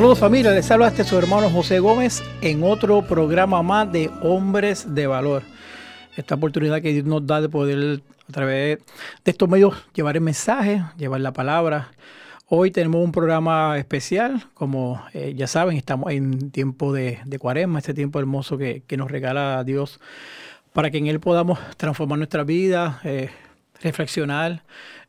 Saludos familia, les habla este su hermano José Gómez en otro programa más de Hombres de Valor. Esta oportunidad que Dios nos da de poder a través de estos medios llevar el mensaje, llevar la palabra. Hoy tenemos un programa especial, como eh, ya saben, estamos en tiempo de, de cuaresma, este tiempo hermoso que, que nos regala Dios para que en Él podamos transformar nuestra vida, eh, reflexionar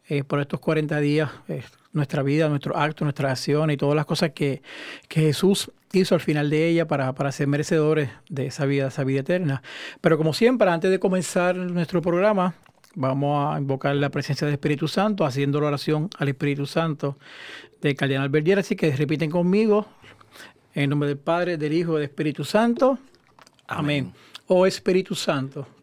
eh, por estos 40 días, eh, nuestra vida, nuestros actos, nuestras acciones y todas las cosas que, que Jesús hizo al final de ella para, para ser merecedores de esa vida, esa vida eterna. Pero como siempre, antes de comenzar nuestro programa, vamos a invocar la presencia del Espíritu Santo, haciendo la oración al Espíritu Santo del Cardenal Verdier. Así que repiten conmigo, en nombre del Padre, del Hijo y del Espíritu Santo. Amén. Amén. Oh Espíritu Santo,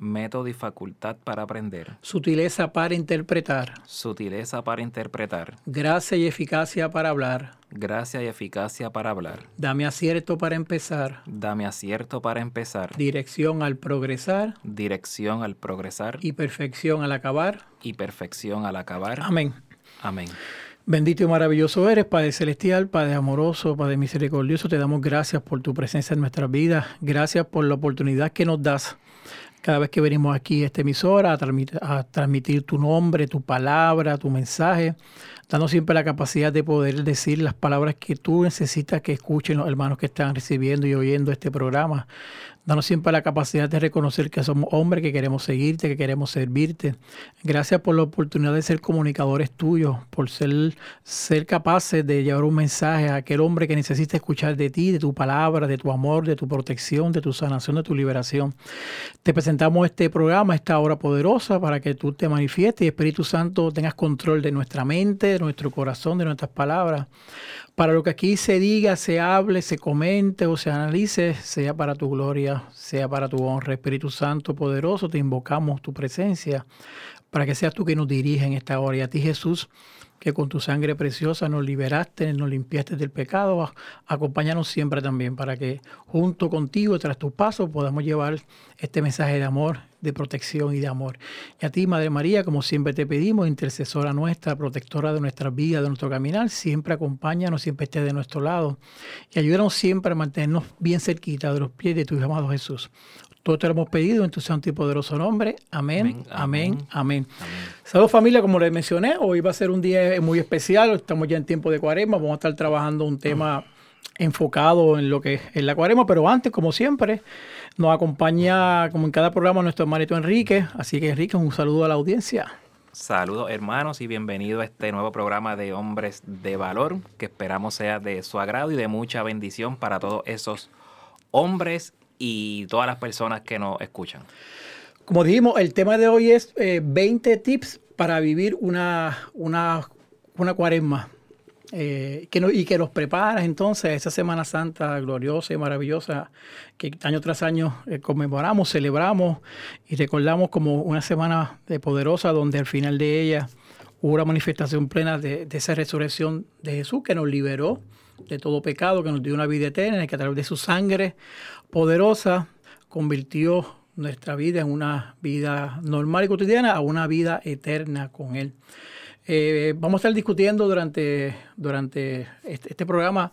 método y facultad para aprender, sutileza para interpretar, sutileza para interpretar, gracia y eficacia para hablar. gracia y eficacia para hablar. Dame acierto para empezar, Dame acierto para empezar, dirección al progresar dirección al progresar y perfección al acabar. y perfección al acabar. Amén. Amén. Bendito y maravilloso eres, Padre Celestial, Padre amoroso, Padre misericordioso. Te damos gracias por tu presencia en nuestras vidas. Gracias por la oportunidad que nos das cada vez que venimos aquí a esta emisora a transmitir, a transmitir tu nombre, tu palabra, tu mensaje, dando siempre la capacidad de poder decir las palabras que tú necesitas que escuchen los hermanos que están recibiendo y oyendo este programa. Danos siempre la capacidad de reconocer que somos hombres, que queremos seguirte, que queremos servirte. Gracias por la oportunidad de ser comunicadores tuyos, por ser, ser capaces de llevar un mensaje a aquel hombre que necesita escuchar de ti, de tu palabra, de tu amor, de tu protección, de tu sanación, de tu liberación. Te presentamos este programa, esta hora poderosa, para que tú te manifiestes y Espíritu Santo tengas control de nuestra mente, de nuestro corazón, de nuestras palabras. Para lo que aquí se diga, se hable, se comente o se analice, sea para tu gloria, sea para tu honra. Espíritu Santo poderoso, te invocamos tu presencia para que seas tú que nos dirija en esta hora. Y a ti Jesús, que con tu sangre preciosa nos liberaste, nos limpiaste del pecado, acompáñanos siempre también para que junto contigo, tras tus pasos, podamos llevar este mensaje de amor, de protección y de amor. Y a ti, Madre María, como siempre te pedimos, intercesora nuestra, protectora de nuestras vidas, de nuestro caminar, siempre acompáñanos, siempre esté de nuestro lado y ayúdanos siempre a mantenernos bien cerquita de los pies de tu amado Jesús. Todo te lo hemos pedido en tu santo y poderoso nombre. Amén, amén, Amén, amén. amén. Saludos familia, como les mencioné, hoy va a ser un día muy especial, estamos ya en tiempo de cuaresma, vamos a estar trabajando un tema enfocado en lo que es la cuaresma, pero antes, como siempre, nos acompaña, como en cada programa, nuestro hermanito Enrique, así que Enrique, un saludo a la audiencia. Saludos hermanos y bienvenido a este nuevo programa de Hombres de Valor que esperamos sea de su agrado y de mucha bendición para todos esos hombres y todas las personas que nos escuchan. Como dijimos, el tema de hoy es eh, 20 tips para vivir una, una, una cuaresma. Eh, que y que nos preparas entonces a esa Semana Santa gloriosa y maravillosa que año tras año eh, conmemoramos, celebramos y recordamos como una semana de poderosa donde al final de ella hubo una manifestación plena de, de esa resurrección de Jesús que nos liberó de todo pecado, que nos dio una vida eterna y que a través de su sangre poderosa convirtió nuestra vida en una vida normal y cotidiana a una vida eterna con Él. Eh, vamos a estar discutiendo durante, durante este, este programa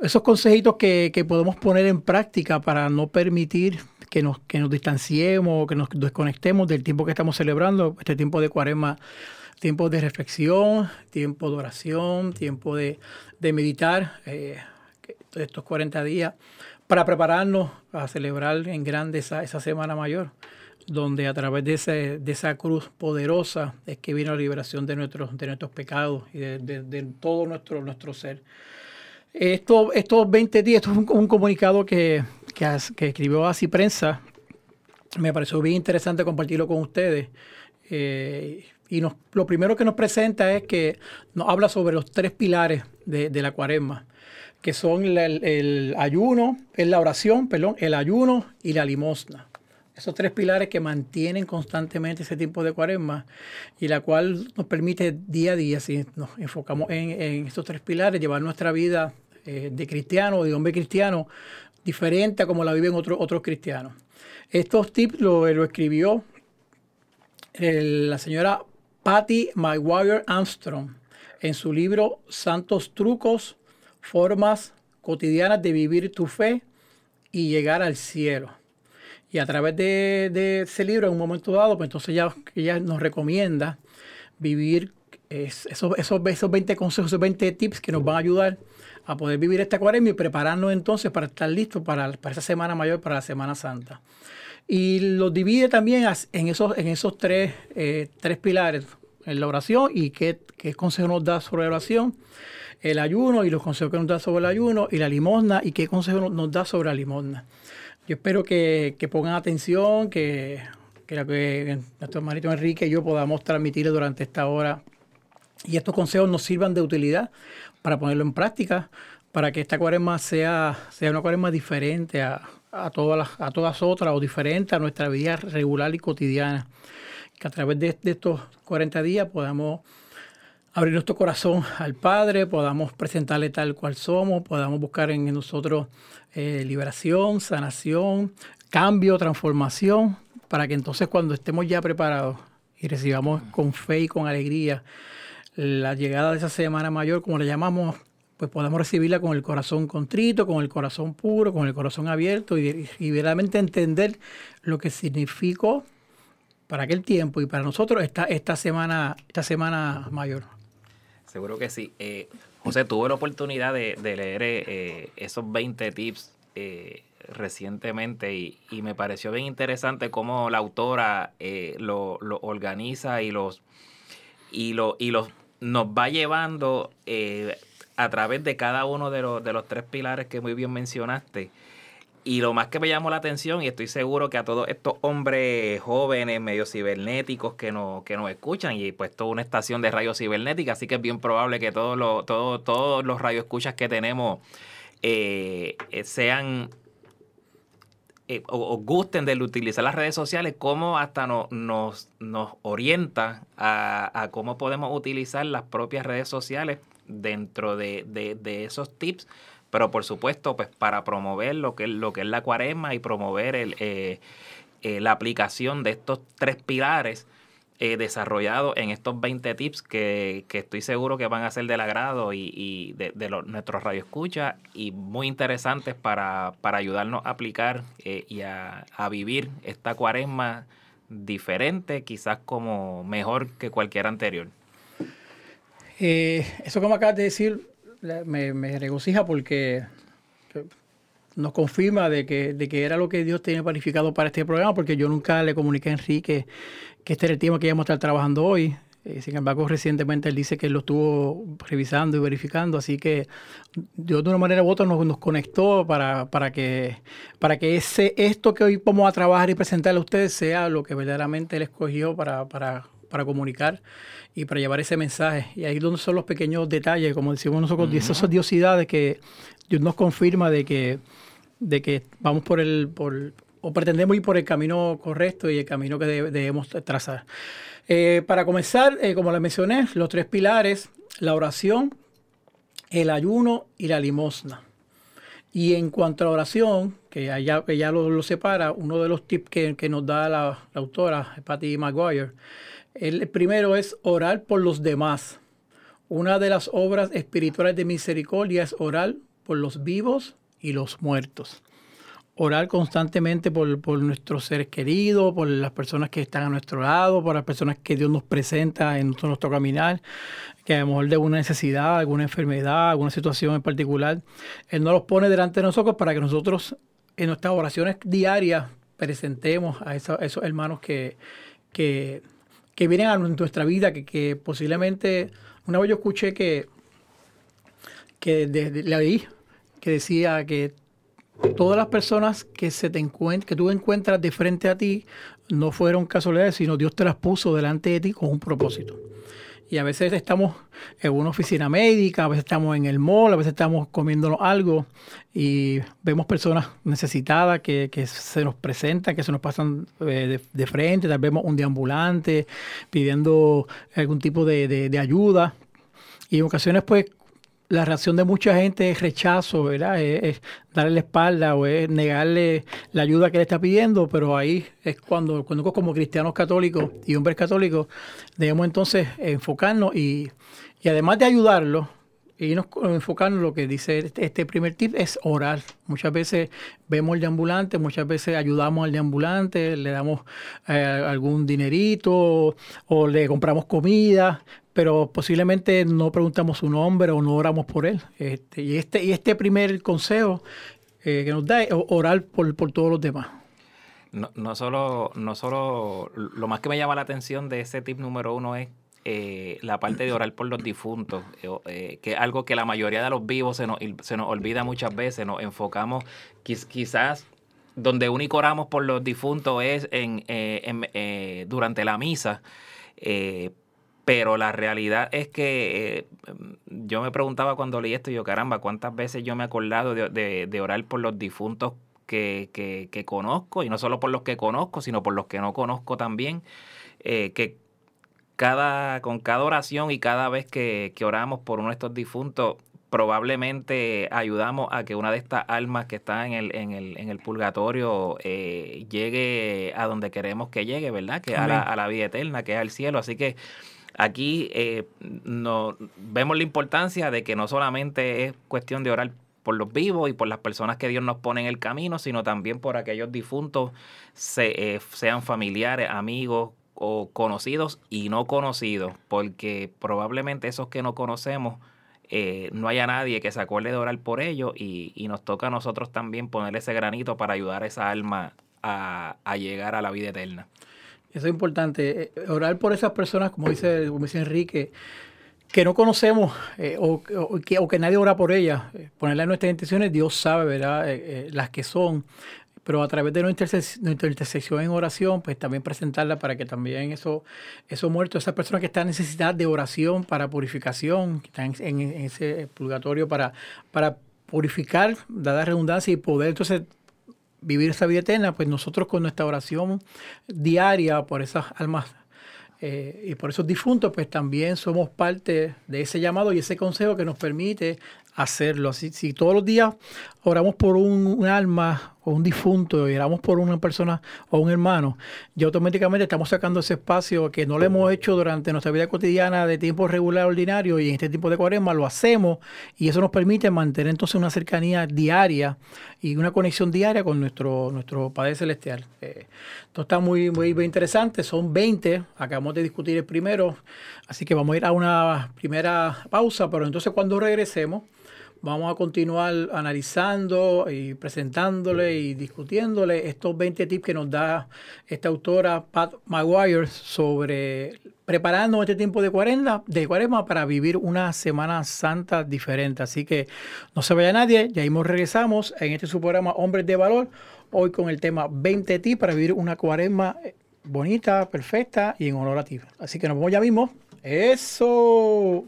esos consejitos que, que, podemos poner en práctica para no permitir que nos, que nos distanciemos, que nos desconectemos del tiempo que estamos celebrando, este tiempo de cuaresma, tiempo de reflexión, tiempo de oración, tiempo de, de meditar, eh, estos 40 días, para prepararnos a celebrar en grande esa, esa Semana Mayor donde a través de, ese, de esa cruz poderosa es que vino la liberación de nuestros, de nuestros pecados y de, de, todo nuestro, nuestro ser. Esto, estos 20 días, esto es un, un comunicado que, que, que, escribió así prensa, me pareció bien interesante compartirlo con ustedes. Eh, y nos, lo primero que nos presenta es que nos habla sobre los tres pilares de, la cuaresma, que son el, el, ayuno, la oración, perdón, el ayuno y la limosna esos tres pilares que mantienen constantemente ese tiempo de cuaresma y la cual nos permite día a día, si nos enfocamos en, estos tres pilares, llevar nuestra vida eh, de cristiano, de hombre cristiano, diferente a como la viven otros otros cristianos. Estos tips lo, escribió la señora Patty McGuire Armstrong en su libro Santos Trucos, Formas Cotidianas de Vivir tu Fe y Llegar al Cielo. Y a través de, ese libro, en un momento dado, pues entonces ella, ella nos recomienda vivir es, esos, esos, esos 20 consejos, esos 20 tips que nos van a ayudar a poder vivir esta cuaresma y prepararnos entonces para estar listos para, para esa Semana Mayor, para la Semana Santa. Y los divide también en esos, en esos tres, eh, tres pilares, en la oración y qué, qué consejo nos da sobre la oración, el ayuno y los consejos que nos da sobre el ayuno, y la limosna y qué consejo nos da sobre la limosna. Yo espero que, pongan atención, que, que, nuestro hermanito Enrique y yo podamos transmitir durante esta hora y estos consejos nos sirvan de utilidad para ponerlo en práctica, para que esta cuaresma sea, sea una cuaresma diferente a todas otras o diferente a nuestra vida regular y cotidiana. Que a través de, de estos 40 días podamos abrir nuestro corazón al Padre, podamos presentarle tal cual somos, podamos buscar en nosotros eh, liberación, sanación, cambio, transformación, para que entonces cuando estemos ya preparados y recibamos con fe y con alegría la llegada de esa Semana Mayor, como le llamamos, pues podamos recibirla con el corazón contrito, con el corazón puro, con el corazón abierto y, y verdaderamente entender lo que significó para aquel tiempo y para nosotros esta, semana, esta semana mayor. Seguro que sí. Eh, José, tuve la oportunidad de, de leer eh, esos 20 tips eh, recientemente y, y, me pareció bien interesante cómo la autora eh, lo, lo, organiza y los, y, lo, y los nos va llevando eh, a través de cada uno de los, de los tres pilares que muy bien mencionaste. Y lo más que me llamó la atención, y estoy seguro que a todos estos hombres jóvenes, medio cibernéticos que nos, que nos escuchan, y pues toda una estación de radio cibernética, así que es bien probable que todos los, todos, todos los radioescuchas que tenemos eh, sean eh, o, o, gusten de utilizar las redes sociales, cómo hasta no, nos, nos orienta a, a, cómo podemos utilizar las propias redes sociales dentro de, de, de esos tips pero por supuesto, pues para promover lo que, lo que es la cuaresma y promover el, eh, eh, la aplicación de estos tres pilares eh, desarrollados en estos 20 tips que, que, estoy seguro que van a ser del agrado y, y de, de los, nuestros radioescuchas y muy interesantes para, para ayudarnos a aplicar eh, y a, a vivir esta cuaresma diferente, quizás como mejor que cualquier anterior. Eh, eso como acabas de decir me, me regocija porque nos confirma de que, de que era lo que Dios tenía planificado para este programa, porque yo nunca le comuniqué a Enrique que este era el tema que íbamos a estar trabajando hoy. Eh, sin embargo, recientemente él dice que lo estuvo revisando y verificando, así que Dios de una manera u otra nos, nos conectó para, para, que, para que ese, esto que hoy vamos a trabajar y presentarle a ustedes sea lo que verdaderamente él escogió para, para, para comunicar y para llevar ese mensaje. Y ahí donde son los pequeños detalles, como decimos nosotros, uh -huh. esas diosidades que Dios nos confirma de que, de que vamos por el, por, o pretendemos ir por el camino correcto y el camino que debemos trazar. Eh, para comenzar, eh, como les mencioné, los tres pilares, la oración, el ayuno y la limosna. Y en cuanto a la oración, que allá, que ya lo, lo separa, uno de los tips que, que nos da la, la autora, Patty Maguire, El primero es orar por los demás. Una de las obras espirituales de misericordia es orar por los vivos y los muertos. Orar constantemente por, por, nuestros seres queridos, por las personas que están a nuestro lado, por las personas que Dios nos presenta en nuestro, nuestro caminar, que a lo mejor de una necesidad, alguna enfermedad, alguna situación en particular, Él nos los pone delante de nosotros para que nosotros en nuestras oraciones diarias presentemos a esos, esos hermanos que, que, que, vienen a nuestra vida, que, que posiblemente una vez yo escuché que, que de, leí que decía que todas las personas que se te que tú encuentras de frente a ti no fueron casualidades, sino Dios te las puso delante de ti con un propósito. Y a veces estamos en una oficina médica, a veces estamos en el mall, a veces estamos comiéndonos algo y vemos personas necesitadas que, que se nos presentan, que se nos pasan eh, de, frente, tal vez un deambulante pidiendo algún tipo de, de, de ayuda. Y en ocasiones, pues, la reacción de mucha gente es rechazo, ¿verdad? Es, darle la espalda o es negarle la ayuda que le está pidiendo, pero ahí es cuando, cuando como cristianos católicos y hombres católicos debemos entonces enfocarnos y, y además de ayudarlos, y nos enfocarnos en lo que dice este, este, primer tip es orar. Muchas veces vemos el deambulante, muchas veces ayudamos al deambulante, le damos eh, algún dinerito o, o le compramos comida, pero posiblemente no preguntamos su nombre o no oramos por él. Este, y, este, y este primer consejo eh, que nos da es orar por, por todos los demás. No, no, solo, no solo, lo más que me llama la atención de ese tip número uno es eh, la parte de orar por los difuntos, eh, que es algo que la mayoría de los vivos se nos, se nos olvida muchas veces, nos enfocamos quiz, quizás donde único oramos por los difuntos es en, eh, en durante la misa, pero la realidad es que eh, yo me preguntaba cuando leí esto, yo caramba, ¿cuántas veces yo me he acordado de, de, orar por los difuntos que, que, conozco? Y no solo por los que conozco, sino por los que no conozco también. Eh, que cada, con cada oración y cada vez que, que oramos por uno de estos difuntos, probablemente ayudamos a que una de estas almas que está en el, en el, en el purgatorio eh, llegue a donde queremos que llegue, ¿verdad? Que a la, a la vida eterna, que es al cielo. Así que Aquí eh, no, vemos la importancia de que no solamente es cuestión de orar por los vivos y por las personas que Dios nos pone en el camino, sino también por aquellos difuntos, se, eh, sean familiares, amigos o conocidos y no conocidos, porque probablemente esos que no conocemos, eh, no haya nadie que se acuerde de orar por ellos y, y, nos toca a nosotros también poner ese granito para ayudar a esa alma a, a llegar a la vida eterna. Eso es importante. Eh, orar por esas personas, como dice, como dice Enrique, que no conocemos eh, o, que, o, que, nadie ora por ellas. Ponerle en nuestras intenciones, Dios sabe, ¿verdad? Las que son. Pero a través de nuestra, interse nuestra intersección en oración, pues también presentarla para que también esos eso muertos, esas personas que están en necesidad de oración para purificación, que están en, en ese purgatorio para, para purificar, dada redundancia, y poder entonces vivir esa vida eterna, pues nosotros con nuestra oración diaria por esas almas eh, y por esos difuntos, pues también somos parte de ese llamado y ese consejo que nos permite hacerlo. Si, si todos los días oramos por un, alma o un difunto y oramos por una persona o un hermano, ya automáticamente estamos sacando ese espacio que no lo hemos hecho durante nuestra vida cotidiana de tiempo regular ordinario y en este tiempo de cuaresma lo hacemos y eso nos permite mantener entonces una cercanía diaria y una conexión diaria con nuestro, nuestro Padre Celestial. Eh, esto está muy, muy, muy interesante, son 20, acabamos de discutir el primero, así que vamos a ir a una primera pausa, pero entonces cuando regresemos, vamos a continuar analizando y presentándole y discutiéndole estos 20 tips que nos da esta autora Pat Maguire sobre preparando este tiempo de cuaresma, de cuaresma para vivir una Semana Santa diferente. Así que no se vaya nadie, ya mismo regresamos en este su programa Hombres de Valor, hoy con el tema 20 tips para vivir una cuaresma bonita, perfecta y en honor. Así que nos vemos ya mismo. Eso.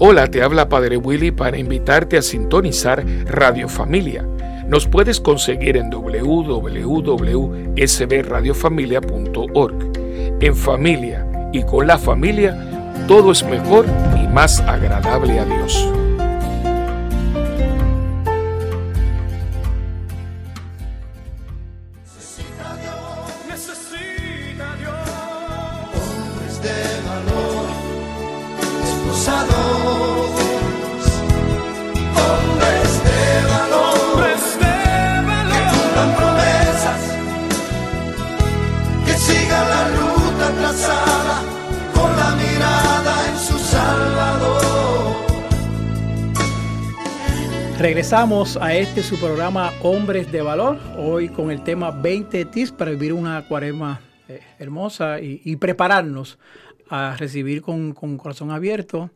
Hola, te habla Padre Willy para invitarte a sintonizar Radio Familia. Nos puedes conseguir en www.sbradiofamilia.org. En familia y con la familia, todo es mejor y más agradable a Dios. Regresamos a este su programa Hombres de Valor, hoy con el tema 20 tips para vivir una cuaresma eh, hermosa y, prepararnos a recibir con, con corazón abierto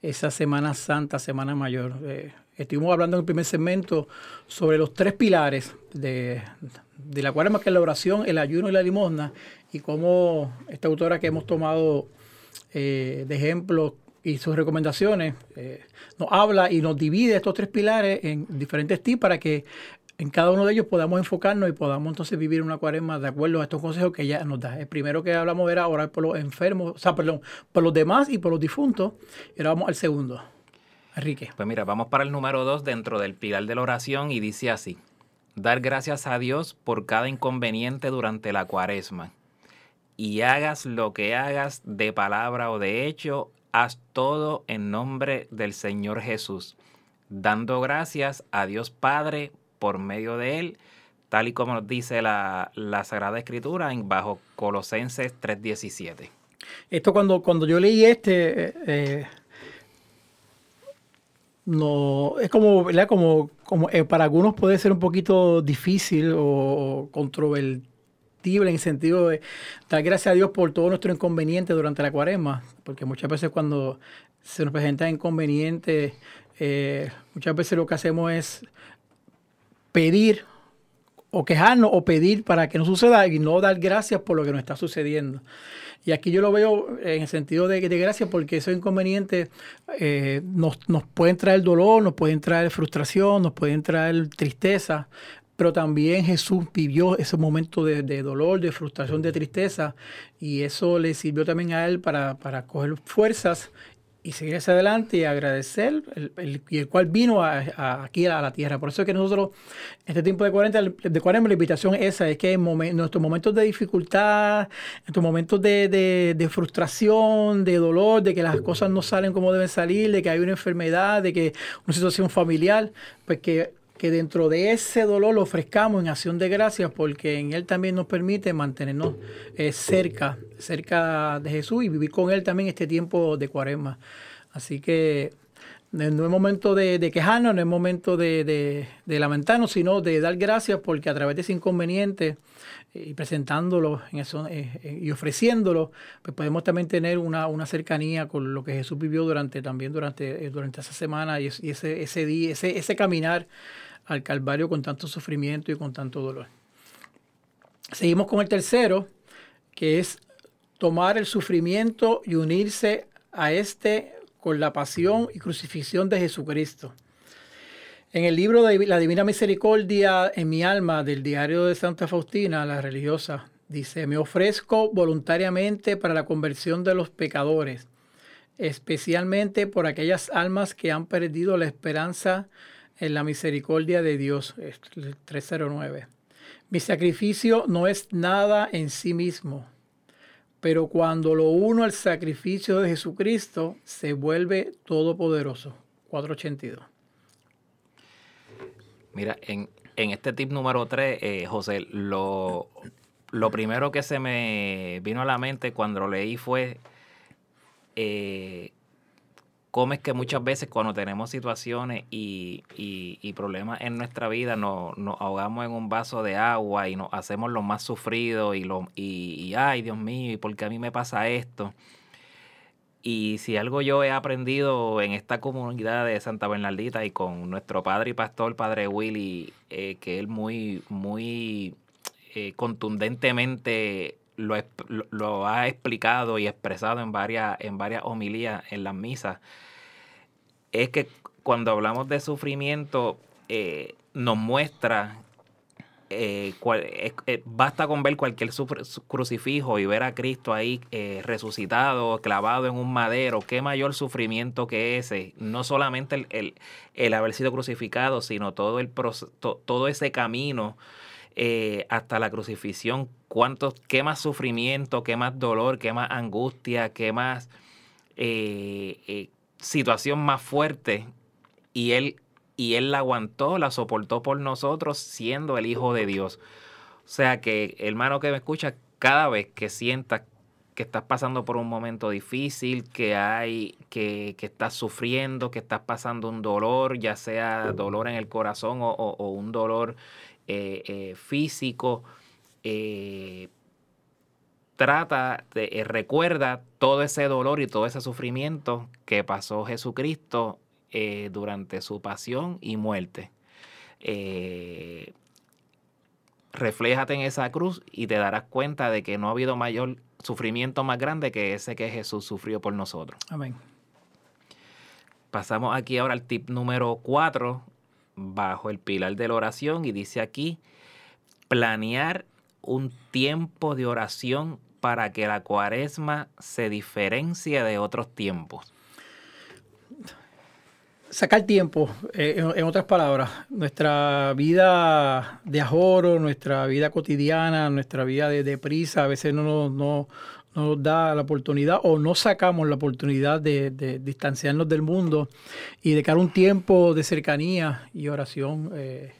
esa Semana Santa, Semana Mayor. Eh, estuvimos hablando en el primer segmento sobre los tres pilares de, de la cuaresma, que es la oración, el ayuno y la limosna, y cómo esta autora que hemos tomado eh, de ejemplo y sus recomendaciones eh, nos habla y nos divide estos tres pilares en diferentes tips para que en cada uno de ellos podamos enfocarnos y podamos entonces vivir una cuaresma de acuerdo a estos consejos que ella nos da. El primero que hablamos era orar por los enfermos, o sea, perdón, por los demás y por los difuntos. Y ahora vamos al segundo. Enrique. Pues mira, vamos para el número dos dentro del pilar de la oración y dice así. Dar gracias a Dios por cada inconveniente durante la cuaresma. Y hagas lo que hagas de palabra o de hecho, haz todo en nombre del Señor Jesús, dando gracias a Dios Padre por medio de él, tal y como nos dice la, la Sagrada Escritura en bajo Colosenses 3.17. Esto cuando, cuando yo leí este, eh, eh, no, es como. Como, como eh, para algunos puede ser un poquito difícil o, o en el sentido de dar gracias a Dios por todo nuestro inconveniente durante la cuaresma, porque muchas veces cuando se nos presentan inconvenientes, eh, muchas veces lo que hacemos es pedir o quejarnos o pedir para que no suceda y no dar gracias por lo que nos está sucediendo. Y aquí yo lo veo en el sentido de, de gracias porque esos inconvenientes eh, nos, nos pueden traer dolor, nos pueden traer frustración, nos pueden traer tristeza, pero también Jesús vivió esos momentos de, de, dolor, de frustración, de tristeza, y eso le sirvió también a él para, para coger fuerzas y seguir hacia adelante y agradecer, el, el, y el cual vino a, a, aquí a la tierra. Por eso es que nosotros, este tiempo de 40, de 40 la invitación esa es que en, nuestros momentos de dificultad, nuestros momentos de, de, de, frustración, de dolor, de que las cosas no salen como deben salir, de que hay una enfermedad, de que una situación familiar, pues que que dentro de ese dolor lo ofrezcamos en acción de gracias porque en Él también nos permite mantenernos eh, cerca, cerca de Jesús y vivir con Él también este tiempo de cuaresma. Así que no es momento de, quejarnos, no es momento de, de, lamentarnos, sino de dar gracias porque a través de ese inconveniente eh, y presentándolo eh, y ofreciéndolo, pues podemos también tener una, una, cercanía con lo que Jesús vivió durante también durante, durante esa semana y ese, ese día, ese, ese caminar al Calvario con tanto sufrimiento y con tanto dolor. Seguimos con el tercero, que es tomar el sufrimiento y unirse a este con la pasión y crucifixión de Jesucristo. En el libro de La Divina Misericordia en mi alma del diario de Santa Faustina, la religiosa, dice, me ofrezco voluntariamente para la conversión de los pecadores, especialmente por aquellas almas que han perdido la esperanza en la misericordia de Dios. 309. Mi sacrificio no es nada en sí mismo, pero cuando lo uno al sacrificio de Jesucristo, se vuelve todopoderoso. 482. Mira, en, en este tip número 3, eh, José, lo, lo primero que se me vino a la mente cuando leí fue eh, cómo es que muchas veces cuando tenemos situaciones y, y, y problemas en nuestra vida nos, ahogamos en un vaso de agua y nos hacemos lo más sufrido y, lo, y, ay Dios mío, ¿y por qué a mí me pasa esto? Y si algo yo he aprendido en esta comunidad de Santa Bernardita y con nuestro padre y pastor, Padre Willy, eh, que él muy, muy eh, contundentemente lo, lo, ha explicado y expresado en varias, en varias homilías en las misas, es que cuando hablamos de sufrimiento, eh, nos muestra, eh, cual, eh, basta con ver cualquier crucifijo y ver a Cristo ahí eh, resucitado, clavado en un madero, qué mayor sufrimiento que ese, no solamente el, el, el haber sido crucificado, sino todo, el, to, todo ese camino eh, hasta la crucifixión, cuántos, qué más sufrimiento, qué más dolor, qué más angustia, qué más eh, eh, situación más fuerte. Y él, y él la aguantó, la soportó por nosotros, siendo el Hijo de Dios. O sea que, hermano que me escucha, cada vez que sientas que estás pasando por un momento difícil, que hay, que, que estás sufriendo, que estás pasando un dolor, ya sea dolor en el corazón o, o- o un dolor eh, eh, físico, eh, trata, de, recuerda todo ese dolor y todo ese sufrimiento que pasó Jesucristo durante su pasión y muerte. Refléjate en esa cruz y te darás cuenta de que no ha habido mayor sufrimiento más grande que ese que Jesús sufrió por nosotros. Amén. Pasamos aquí ahora al tip número 4, bajo el pilar de la oración, y dice aquí, planear un tiempo de oración para que la cuaresma se diferencie de otros tiempos. sacar tiempo, eh, en, otras palabras, nuestra vida de ajoro, nuestra vida cotidiana, nuestra vida de, prisa, a veces no, no nos da la oportunidad o no sacamos la oportunidad de, de distanciarnos del mundo y dedicar un tiempo de cercanía y oración eh,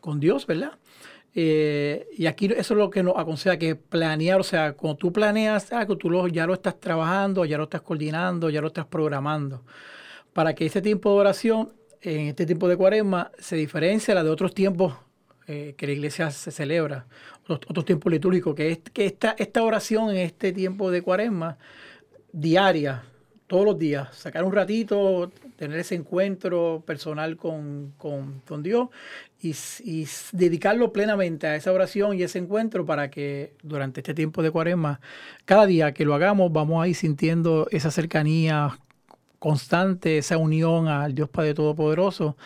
con Dios, ¿verdad? Eh, y aquí eso es lo que nos aconseja que planear, o sea, cuando tú planeas algo, tú lo, ya lo estás trabajando, ya lo estás coordinando, ya lo estás programando para que este tiempo de oración, en este tiempo de cuaresma, se diferencie a la de otros tiempos eh, que la iglesia se celebra, otros, tiempos litúrgicos, que, es, que esta, esta oración en este tiempo de cuaresma, diaria, todos los días, sacar un ratito, tener ese encuentro personal con, con, con Dios y, y, dedicarlo plenamente a esa oración y ese encuentro para que durante este tiempo de cuaresma, cada día que lo hagamos, vamos a ir sintiendo esa cercanía constante, esa unión al Dios Padre Todopoderoso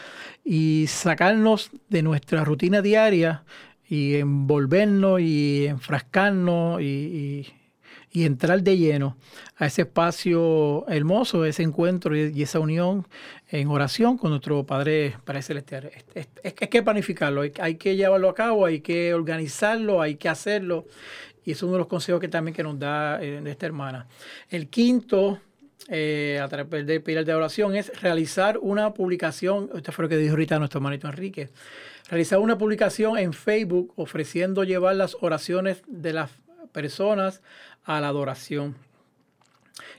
y sacarnos de nuestra rutina diaria y envolvernos y enfrascarnos y, y, y entrar de lleno a ese espacio hermoso, ese encuentro y, esa unión en oración con nuestro Padre, Padre Celestial. Es, es, es, que planificarlo, hay, hay que llevarlo a cabo, hay que organizarlo, hay que hacerlo. Y es uno de los consejos que también que nos da eh, esta hermana. El quinto eh, a través del pilar de oración es realizar una publicación, esto fue lo que dijo ahorita nuestro hermanito Enrique, realizar una publicación en Facebook ofreciendo llevar las oraciones de las personas a la adoración.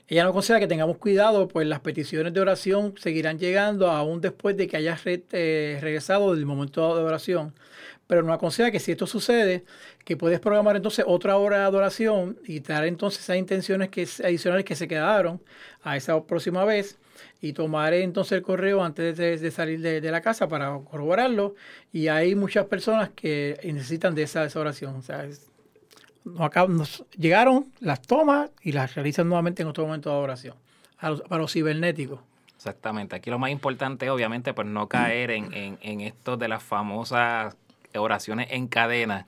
Ella nos aconseja que tengamos cuidado, pues las peticiones de oración seguirán llegando aún después de que hayas re eh, regresado del momento de oración. Pero nos aconseja que si esto sucede, que puedes programar entonces otra hora de adoración y dar entonces esas intenciones que, adicionales que se quedaron a esa próxima vez y tomar entonces el correo antes de, salir de, la casa para corroborarlo. Y hay muchas personas que necesitan de esa, esa oración. O sea, es, nos, llegaron, las tomas y las realizan nuevamente en otro momento de adoración a los, para los cibernéticos. Exactamente. Aquí lo más importante, obviamente, pues no caer en, en, en esto de las famosas oraciones en cadena.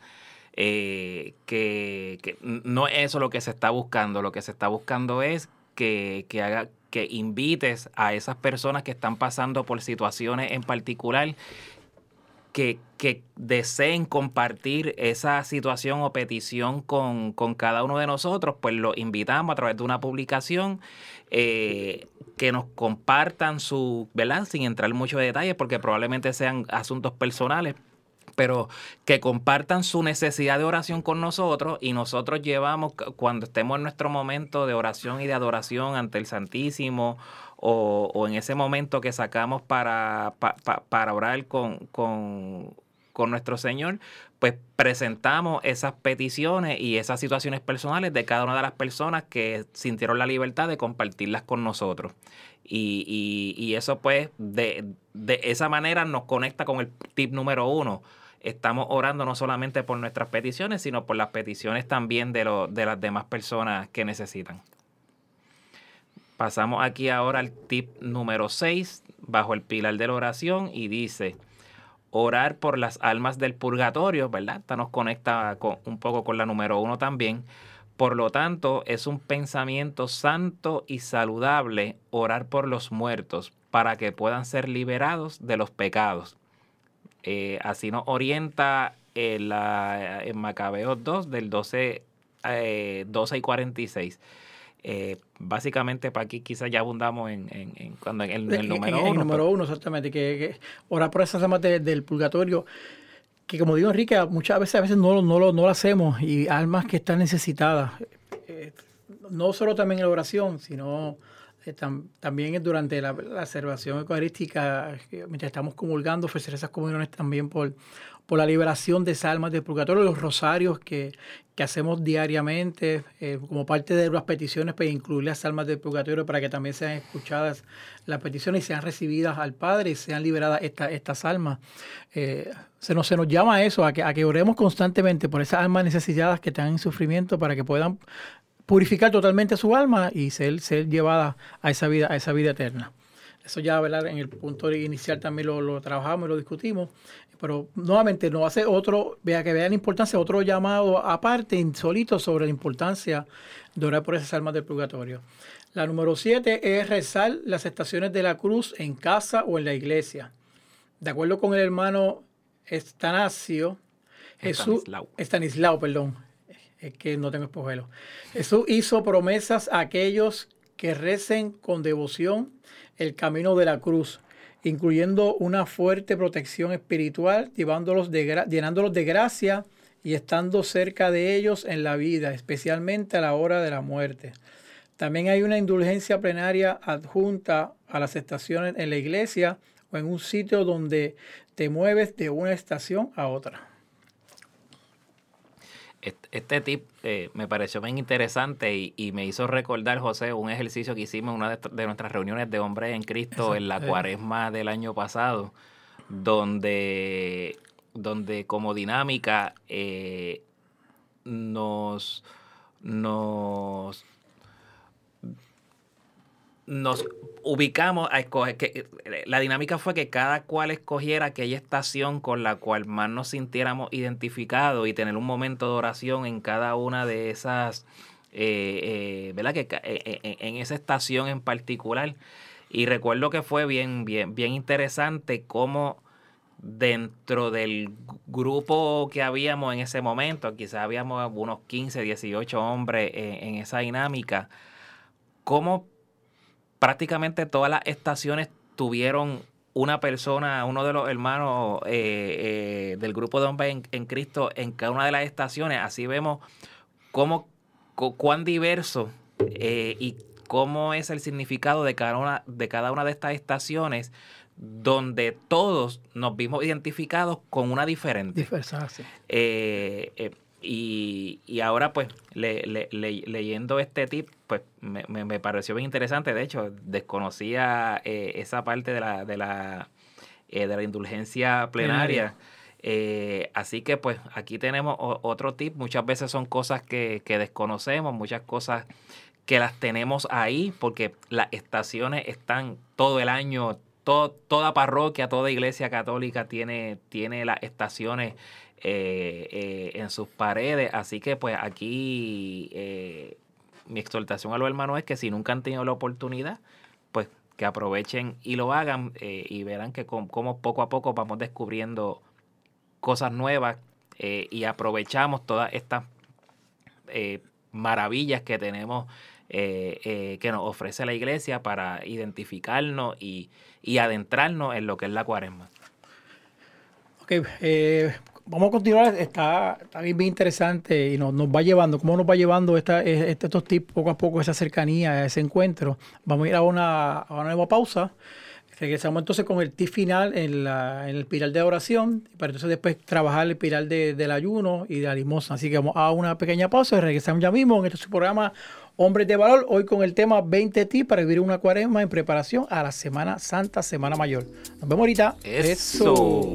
Eh, que, no es eso lo que se está buscando. Lo que se está buscando es que, que, haga, que invites a esas personas que están pasando por situaciones en particular que, deseen compartir esa situación o petición con, con, cada uno de nosotros, pues lo invitamos a través de una publicación eh, que nos compartan su, ¿verdad? Sin entrar en muchos detalles, porque probablemente sean asuntos personales, pero que compartan su necesidad de oración con nosotros y nosotros llevamos, cuando estemos en nuestro momento de oración y de adoración ante el Santísimo o, en ese momento que sacamos para, pa, pa, para orar con, con, con nuestro Señor, pues presentamos esas peticiones y esas situaciones personales de cada una de las personas que sintieron la libertad de compartirlas con nosotros. Y, y, y eso pues de, de esa manera nos conecta con el tip número uno estamos orando no solamente por nuestras peticiones, sino por las peticiones también de, lo, de las demás personas que necesitan. Pasamos aquí ahora al tip número 6, bajo el pilar de la oración, y dice, orar por las almas del purgatorio, ¿verdad? Esta nos conecta con, un poco con la número 1 también. Por lo tanto, es un pensamiento santo y saludable orar por los muertos para que puedan ser liberados de los pecados. Eh, así nos orienta en, la, en Macabeos 2 del 12, eh, 12 y 46. Eh, básicamente para aquí quizás ya abundamos en, en, en cuando en el, número en, uno. el número uno, exactamente. Que, que, orar por esas almas de, del purgatorio, que como digo Enrique, muchas veces a veces no, no, lo, no lo hacemos y almas que están necesitadas. eh, no solo también en la oración, sino eh, tam- también durante la, la observación eucarística, eh, mientras estamos comulgando, ofrecer esas comuniones también por, por la liberación de esas almas del purgatorio, los rosarios que, que hacemos diariamente, eh, como parte de las peticiones, pues incluir las almas del purgatorio para que también sean escuchadas las peticiones y sean recibidas al Padre y sean liberadas esta- estas almas. Eh, se, nos, se nos llama a eso, a que, a que oremos constantemente por esas almas necesitadas que están en sufrimiento para que puedan purificar totalmente su alma y ser, ser llevada a esa vida, a esa vida eterna. Eso ya ¿verdad? en el punto inicial también lo, lo trabajamos y lo discutimos. Pero nuevamente nos hace otro, vea que vean la importancia, otro llamado aparte, insolito, sobre la importancia de orar por esas almas del purgatorio. La número siete es rezar las estaciones de la cruz en casa o en la iglesia. De acuerdo con el hermano Estanasio, Jesús, Estanislao. Estanislao, perdón, es que no tengo espejuelo. Jesús hizo promesas a aquellos que recen con devoción el camino de la cruz, incluyendo una fuerte protección espiritual, llevándolos de llenándolos de gracia y estando cerca de ellos en la vida, especialmente a la hora de la muerte. También hay una indulgencia plenaria adjunta a las estaciones en la iglesia o en un sitio donde te mueves de una estación a otra. Este, tip eh, me pareció bien interesante y, y me hizo recordar, José, un ejercicio que hicimos en una de, de nuestras reuniones de hombres en Cristo en la Exacto. cuaresma del año pasado, donde, donde como dinámica eh, nos, nos, nos ubicamos a escoger, que eh, la dinámica fue que cada cual escogiera aquella estación con la cual más nos sintiéramos identificados y tener un momento de oración en cada una de esas, eh, eh, ¿verdad? Que eh, eh, en esa estación en particular. Y recuerdo que fue bien, bien, bien interesante cómo dentro del grupo que habíamos en ese momento, quizás habíamos unos 15, 18 hombres en, en esa dinámica, cómo prácticamente todas las estaciones tuvieron una persona, uno de los hermanos eh, eh, del grupo de hombres en, en Cristo en cada una de las estaciones. Así vemos cómo, cu- cuán diverso eh, y cómo es el significado de cada, una, de cada una de estas estaciones, donde todos nos vimos identificados con una diferente. Eh, eh, y, y ahora, pues, le- le- le- leyendo este tip, pues, me, me- me pareció bien interesante. De hecho, desconocía eh, esa parte de la, de la, eh, de la indulgencia plenaria. Eh, así que, pues, aquí tenemos o- otro tip. Muchas veces son cosas que, que desconocemos, muchas cosas que las tenemos ahí, porque las estaciones están todo el año, to- toda parroquia, toda iglesia católica tiene, tiene las estaciones eh, eh, en sus paredes. Así que pues aquí eh, mi exhortación a los hermanos es que si nunca han tenido la oportunidad, pues que aprovechen y lo hagan y verán que com- como poco a poco vamos descubriendo cosas nuevas y aprovechamos todas estas maravillas que tenemos que nos ofrece la iglesia para identificarnos y, y adentrarnos en lo que es la cuaresma. Ok, eh, vamos a continuar. Está, está bien, bien interesante y nos, nos va llevando, cómo nos va llevando esta, este- estos tips poco a poco, esa cercanía, ese encuentro. Vamos a ir a una, a una nueva pausa. Regresamos entonces con el tip final en, la, en el pilar de oración, para entonces después trabajar el pilar de- del ayuno y de la limosna. Así que vamos a una pequeña pausa y regresamos ya mismo en este su programa Hombres de Valor, hoy con el tema 20 tips para vivir una cuaresma en preparación a la Semana Santa, Semana Mayor. Nos vemos ahorita. Eso.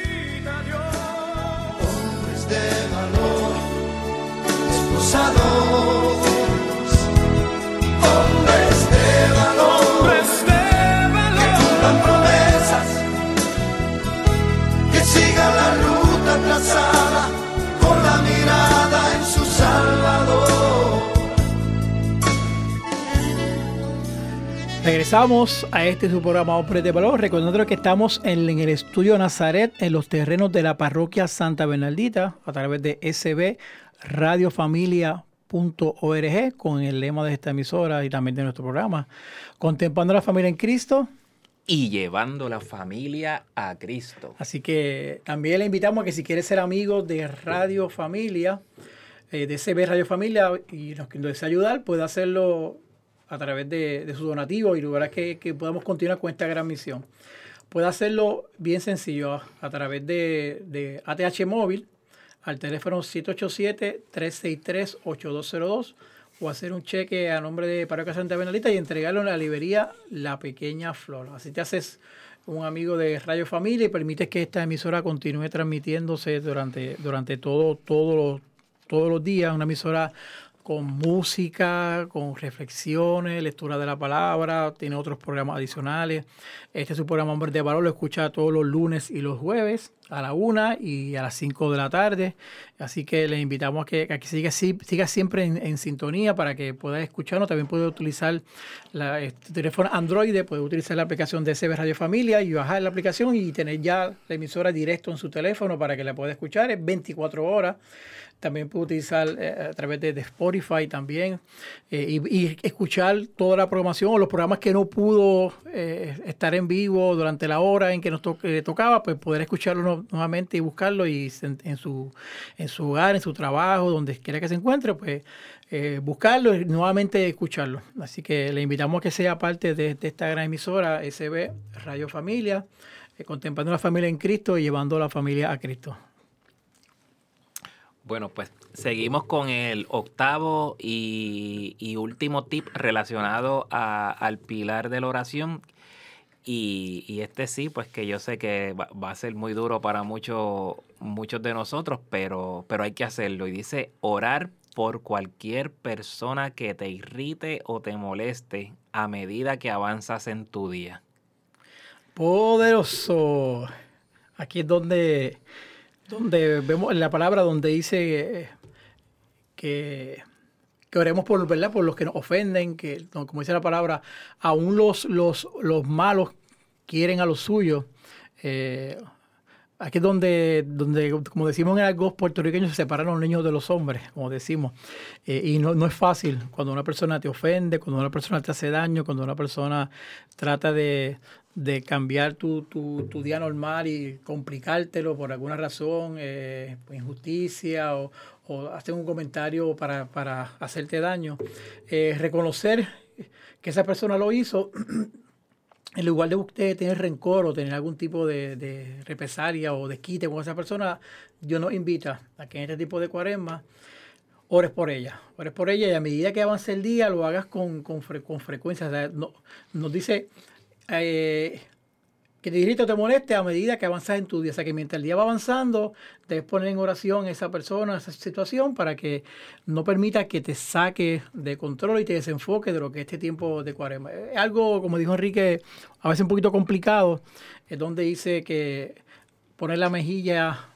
Regresamos a este su programa Hombres de Valor, recordando que estamos en, en, el estudio Nazaret, en los terrenos de la parroquia Santa Bernaldita, a través de sbradiofamilia.org, con el lema de esta emisora y también de nuestro programa, contemplando a la familia en Cristo. Y llevando la familia a Cristo. Así que también le invitamos a que si quiere ser amigo de Radio Familia, eh, de CB Radio Familia, y nos desea ayudar, puede hacerlo a través de, de su donativo y lograr que, que, podamos continuar con esta gran misión. Puede hacerlo bien sencillo a, través de, de, ATH Móvil al teléfono 787-363-8202 o hacer un cheque a nombre de Parroquia Santa Benalita y entregarlo en la librería La Pequeña Flor. Así te haces un amigo de Radio Familia y permites que esta emisora continúe transmitiéndose durante, durante todo, todo todos los días, una emisora con música, con reflexiones, lectura de la palabra, tiene otros programas adicionales. Este es su programa Hombre de Valor, lo escucha todos los lunes y los jueves a la una y a las 5 de la tarde. Así que le invitamos a que, a que siga, siempre en, en, sintonía para que pueda escucharnos. También puede utilizar la, este teléfono Android, puede utilizar la aplicación de CB Radio Familia y bajar la aplicación y tener ya la emisora directo en su teléfono para que la pueda escuchar. Es 24 horas también puede utilizar eh, a través de, Spotify también eh, y, escuchar toda la programación o los programas que no pudo eh, estar en vivo durante la hora en que nos to tocaba, pues poder escucharlo nuevamente y buscarlo y en, su, en su hogar, en su trabajo, donde quiera que se encuentre, pues buscarlo y nuevamente escucharlo. Así que le invitamos a que sea parte de, esta gran emisora SB Radio Familia, contemplando la familia en Cristo y llevando la familia a Cristo. Bueno, pues seguimos con el octavo y, y último tip relacionado a, al pilar de la oración. Y, y, este sí, pues que yo sé que va, va a ser muy duro para muchos muchos de nosotros, pero, pero hay que hacerlo. Y dice, orar por cualquier persona que te irrite o te moleste a medida que avanzas en tu día. Poderoso. Aquí es donde donde vemos la palabra donde dice que, que oremos por, ¿verdad? por los que nos ofenden, que como dice la palabra, aún los, los, los malos quieren a los suyos. Eh, aquí es donde, donde, como decimos en algo puertorriqueño, se separan los niños de los hombres, como decimos. Eh, y no, no, es fácil cuando una persona te ofende, cuando una persona te hace daño, cuando una persona trata de, de cambiar tu, tu, tu, día normal y complicártelo por alguna razón, eh, injusticia o, o, hacer un comentario para, para hacerte daño. Eh, reconocer que esa persona lo hizo, en lugar de usted tener rencor o tener algún tipo de, de represalia o desquite con esa persona, Dios nos invita a que en este tipo de cuaresma ores por ella, ores por ella y a medida que avance el día lo hagas con, con, con frecuencia. No, nos dice eh, que te irrite o te moleste a medida que avanzas en tu día. O sea, que mientras el día va avanzando, debes poner en oración a esa persona, a esa situación, para que no permita que te saque de control y te desenfoque de lo que es este tiempo de cuaresma. Es algo, como dijo Enrique, a veces un poquito complicado, es donde dice que poner la mejilla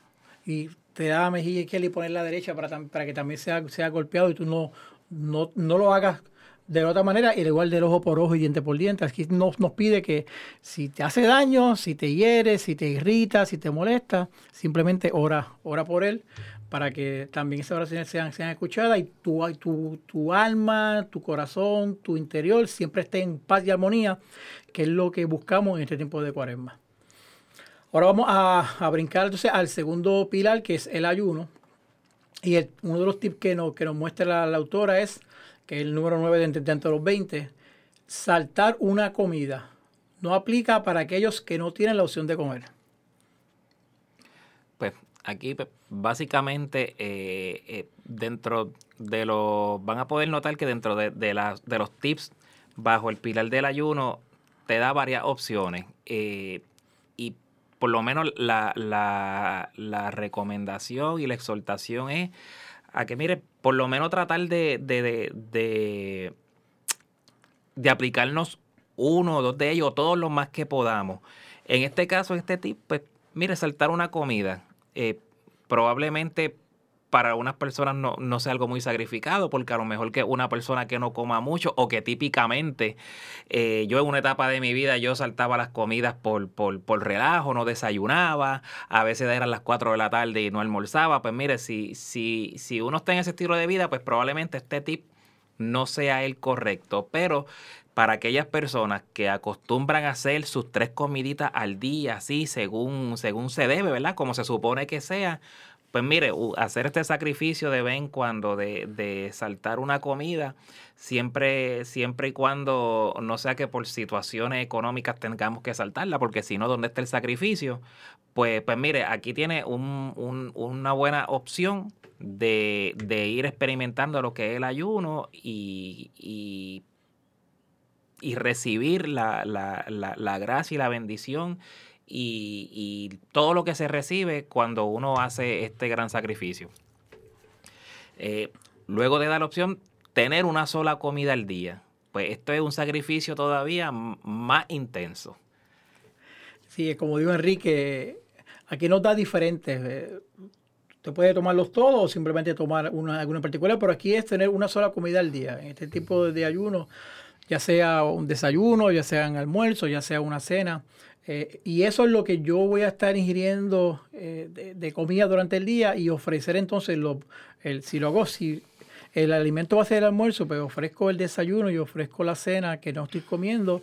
y te da la mejilla izquierda y poner la derecha para, para que también sea, sea golpeado y tú no, no, no lo hagas de otra manera, y igual del ojo por ojo y diente por diente. Aquí nos, nos pide que si te hace daño, si te hiere, si te irrita, si te molesta, simplemente ora, ora por él para que también esas oraciones sean, sean escuchadas y tu, tu, tu alma, tu corazón, tu interior siempre esté en paz y armonía, que es lo que buscamos en este tiempo de cuaresma. Ahora vamos a, a brincar entonces al segundo pilar, que es el ayuno. Y el, uno de los tips que nos, que nos muestra la autora es que es el número 9 de entre, de los 20, saltar una comida. No aplica para aquellos que no tienen la opción de comer. Pues aquí pues, básicamente eh, eh, dentro de los... Van a poder notar que dentro de, de, la, de, los tips bajo el pilar del ayuno te da varias opciones. Eh, y por lo menos la, la, la recomendación y la exhortación es a que, mire, por lo menos tratar de, de, de, de, aplicarnos uno o dos de ellos, todos los más que podamos. En este caso, este tip, pues, mire, saltar una comida. Eh, probablemente para unas personas no, no sea algo muy sacrificado, porque a lo mejor que una persona que no coma mucho o que típicamente eh, yo en una etapa de mi vida yo saltaba las comidas por, por, por, relajo, no desayunaba, a veces eran las 4 de la tarde y no almorzaba, pues mire, si, si, si uno está en ese estilo de vida, pues probablemente este tip no sea el correcto, pero para aquellas personas que acostumbran a hacer sus tres comiditas al día, así según, según se debe, ¿verdad? Como se supone que sea, pues mire, hacer este sacrificio de vez en cuando, de, de, saltar una comida, siempre, siempre y cuando no sea que por situaciones económicas tengamos que saltarla, porque si no, ¿dónde está el sacrificio? Pues, pues mire, aquí tiene un, un, una buena opción de, de, ir experimentando lo que es el ayuno y, y, y recibir la, la, la, la gracia y la bendición y, todo lo que se recibe cuando uno hace este gran sacrificio. Eh, luego de dar la opción, tener una sola comida al día. Pues esto es un sacrificio todavía más intenso. Sí, como digo Enrique, aquí nos da diferentes. Eh, usted puede tomarlos todos o simplemente tomar una, alguna en particular, pero aquí es tener una sola comida al día. En este tipo de ayuno, ya sea un desayuno, ya sea un almuerzo, ya sea una cena. Eh, y eso es lo que yo voy a estar ingiriendo eh, de, comida durante el día y ofrecer entonces, lo, el, si lo hago, si el alimento va a ser el almuerzo, pues ofrezco el desayuno y ofrezco la cena que no estoy comiendo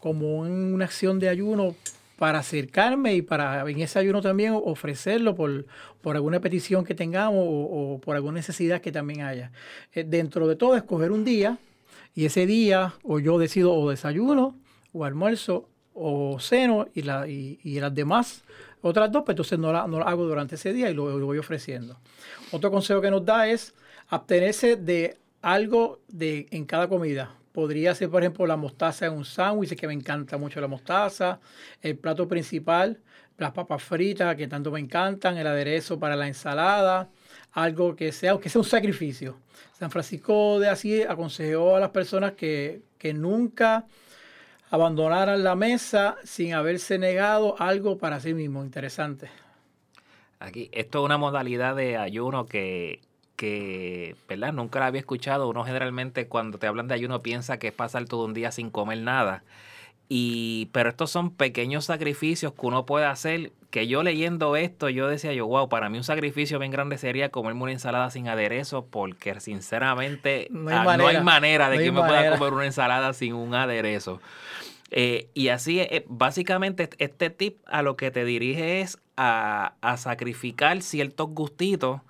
como una acción de ayuno para acercarme y para en ese ayuno también ofrecerlo por, por alguna petición que tengamos o, o, por alguna necesidad que también haya. Eh, dentro de todo, escoger un día y ese día o yo decido o desayuno o almuerzo o seno y, la, y, y, las demás, otras dos, pues entonces no la, no la hago durante ese día y lo, lo, voy ofreciendo. Otro consejo que nos da es abstenerse de algo de, en cada comida. Podría ser, por ejemplo, la mostaza en un sándwich, que me encanta mucho la mostaza, el plato principal, las papas fritas, que tanto me encantan, el aderezo para la ensalada, algo que sea, que sea un sacrificio. San Francisco de Asís aconsejó a las personas que, que nunca abandonaran la mesa sin haberse negado algo para sí mismo. Interesante. Aquí, esto es una modalidad de ayuno que, que, ¿verdad? Nunca la había escuchado. Uno generalmente cuando te hablan de ayuno piensa que es pasar todo un día sin comer nada. Y, pero estos son pequeños sacrificios que uno puede hacer. Que yo leyendo esto, yo decía yo, wow, para mí un sacrificio bien grande sería comerme una ensalada sin aderezo, porque sinceramente no hay, ah, manera, no hay manera, de no que me pueda comer una ensalada sin un aderezo. Eh, y así, eh, básicamente, este tip a lo que te dirige es a, a sacrificar ciertos gustitos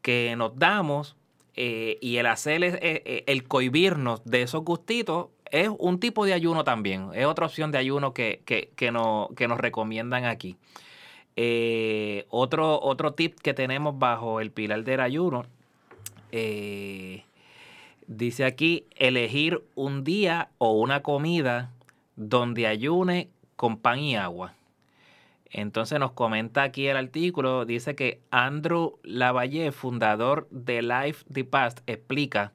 que nos damos eh, y el hacer, eh, eh, el cohibirnos de esos gustitos es un tipo de ayuno también. Es otra opción de ayuno que, que, que, no, que nos recomiendan aquí. otro, otro tip que tenemos bajo el pilar del ayuno dice aquí elegir un día o una comida donde ayune con pan y agua. Entonces nos comenta aquí el artículo, dice que Andrew Lavalle, fundador de Life the Past, explica,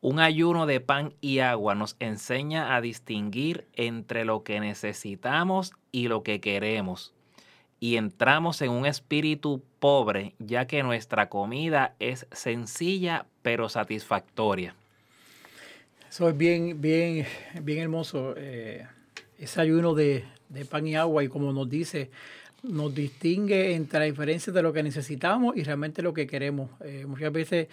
un ayuno de pan y agua nos enseña a distinguir entre lo que necesitamos y lo que queremos. Y entramos en un espíritu pobre, ya que nuestra comida es sencilla pero satisfactoria. Eso es bien, bien, bien hermoso. Eh, ese ayuno de, de, pan y agua y como nos dice, nos distingue entre la diferencia de lo que necesitamos y realmente lo que queremos. Eh, muchas veces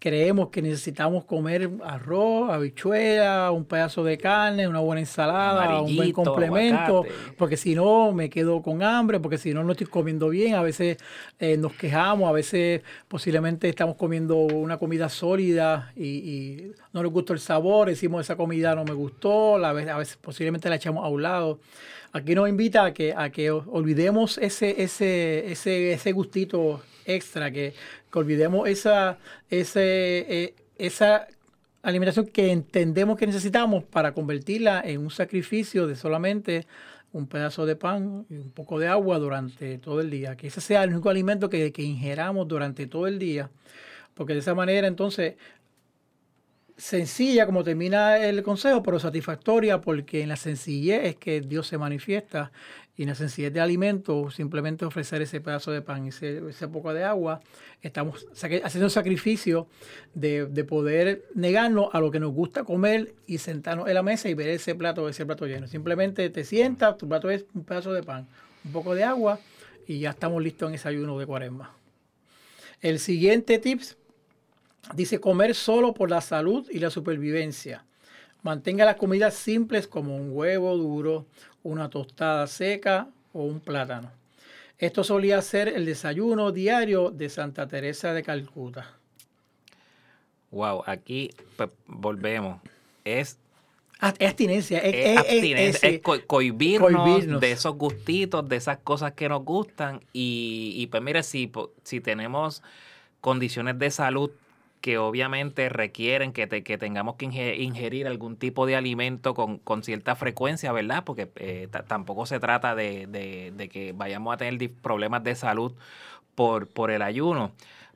creemos que necesitamos comer arroz, habichuela, un pedazo de carne, una buena ensalada, un buen complemento, aguacate. porque si no me quedo con hambre, porque si no no estoy comiendo bien, a veces eh, nos quejamos, a veces posiblemente estamos comiendo una comida sólida y, y, no nos gustó el sabor, decimos esa comida no me gustó, a veces, a veces posiblemente la echamos a un lado. Aquí nos invita a que, a que olvidemos ese, ese, ese, ese gustito extra, que, que olvidemos esa, ese, eh, esa alimentación que entendemos que necesitamos para convertirla en un sacrificio de solamente un pedazo de pan y un poco de agua durante todo el día. Que ese sea el único alimento que, que ingeramos durante todo el día. Porque de esa manera entonces sencilla como termina el consejo, pero satisfactoria porque en la sencillez es que Dios se manifiesta y la sencillez de alimento, simplemente ofrecer ese pedazo de pan ese, ese poco de agua, estamos haciendo un sacrificio de, de, poder negarnos a lo que nos gusta comer y sentarnos en la mesa y ver ese plato, ese plato lleno. Simplemente te sientas, tu plato es un pedazo de pan, un poco de agua y ya estamos listos en ese ayuno de cuaresma. El siguiente tips dice comer solo por la salud y la supervivencia. Mantenga las comidas simples como un huevo duro, una tostada seca o un plátano. Esto solía ser el desayuno diario de Santa Teresa de Calcuta. Wow, aquí pues, volvemos. Es es abstinencia, es, es, abstinencia, es, cohibirnos, de esos gustitos, de esas cosas que nos gustan. Y, y pues mire, si, si tenemos condiciones de salud que obviamente requieren que, que tengamos que ingerir algún tipo de alimento con, cierta frecuencia, ¿verdad? Porque eh, tampoco se trata de, que vayamos a tener problemas de salud por, por el ayuno.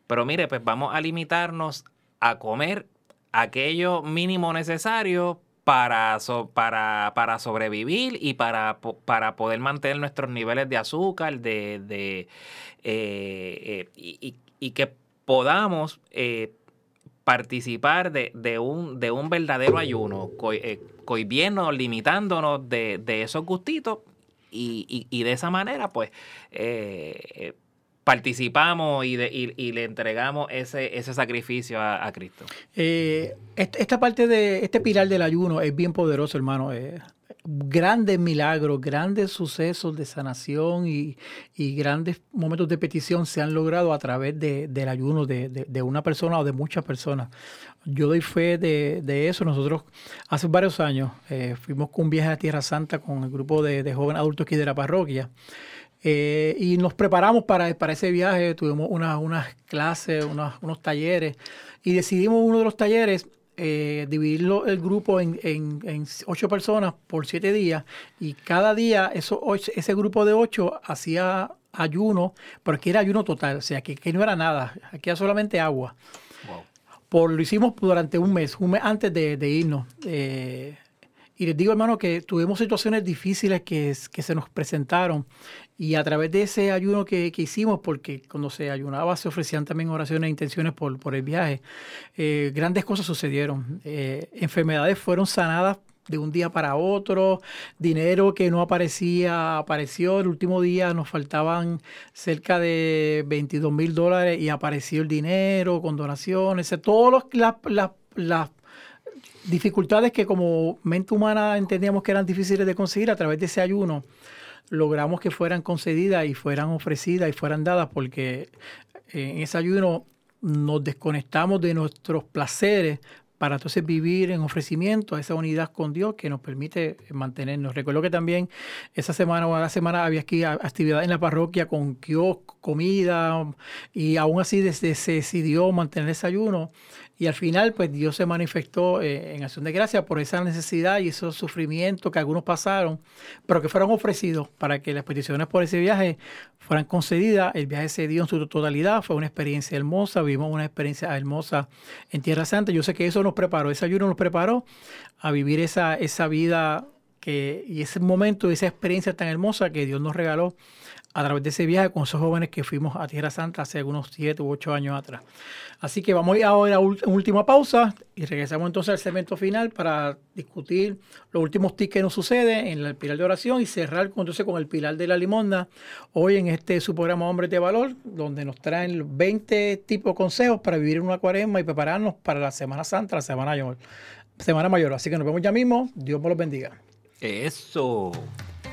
Pero mire, pues vamos a limitarnos a comer aquello mínimo necesario para, para, para sobrevivir y para, para, poder mantener nuestros niveles de azúcar, de, de eh, eh, y, que podamos participar de, de, un, de un verdadero ayuno, co eh, limitándonos de, de, esos gustitos y, y, de esa manera pues eh, participamos y, y, le entregamos ese, ese sacrificio a, Cristo. Eh, esta parte de este pilar del ayuno es bien poderoso, hermano grandes milagros, grandes sucesos de sanación y, grandes momentos de petición se han logrado a través del ayuno de, una persona o de muchas personas. Yo doy fe de, eso. Nosotros hace varios años eh, fuimos con un viaje a Tierra Santa con el grupo de, jóvenes adultos aquí de la parroquia. Eh, y nos preparamos para, para ese viaje, tuvimos unas clases, unos talleres y decidimos uno de los talleres eh, dividirlo el grupo en, ocho personas por siete días y cada día eso, ese grupo de ocho hacía ayuno, pero aquí era ayuno total, o sea, que, no era nada, aquí era solamente agua. Por, lo hicimos durante un mes, un mes antes de, irnos. Eh, y les digo, hermano, que tuvimos situaciones difíciles que, que se nos presentaron y a través de ese ayuno que, hicimos, porque cuando se ayunaba se ofrecían también oraciones e intenciones por, por el viaje, eh, grandes cosas sucedieron. Eh, enfermedades fueron sanadas de un día para otro, dinero que no aparecía, apareció. El último día nos faltaban cerca de 22 mil dólares y apareció el dinero con donaciones. Todas las, las, las dificultades que como mente humana entendíamos que eran difíciles de conseguir a través de ese ayuno logramos que fueran concedidas y fueran ofrecidas y fueran dadas porque en ese ayuno nos desconectamos de nuestros placeres para entonces vivir en ofrecimiento a esa unidad con Dios que nos permite mantenernos. Recuerdo que también esa semana o la semana había aquí actividad en la parroquia con kiosco, comida, y aún así se decidió mantener ese ayuno y al final, pues Dios se manifestó eh, en acción de gracia por esa necesidad y esos sufrimientos que algunos pasaron, pero que fueron ofrecidos para que las peticiones por ese viaje fueran concedidas. El viaje se dio en su totalidad, fue una experiencia hermosa, vivimos una experiencia hermosa en Tierra Santa. Yo sé que eso nos preparó, ese ayuno nos preparó a vivir esa, esa vida que, y ese momento, esa experiencia tan hermosa que Dios nos regaló a través de ese viaje con esos jóvenes que fuimos a Tierra Santa hace unos 7 u 8 años atrás. Así que vamos a ir ahora a última pausa y regresamos entonces al segmento final para discutir los últimos tips que nos sucede en el pilar de oración y cerrar entonces con el pilar de la limonda hoy en este su programa Hombres de Valor, donde nos traen 20 tipos de consejos para vivir en una cuaresma y prepararnos para la Semana Santa, la Semana Mayor. Semana Mayor. Así que nos vemos ya mismo. Dios me los bendiga. Eso.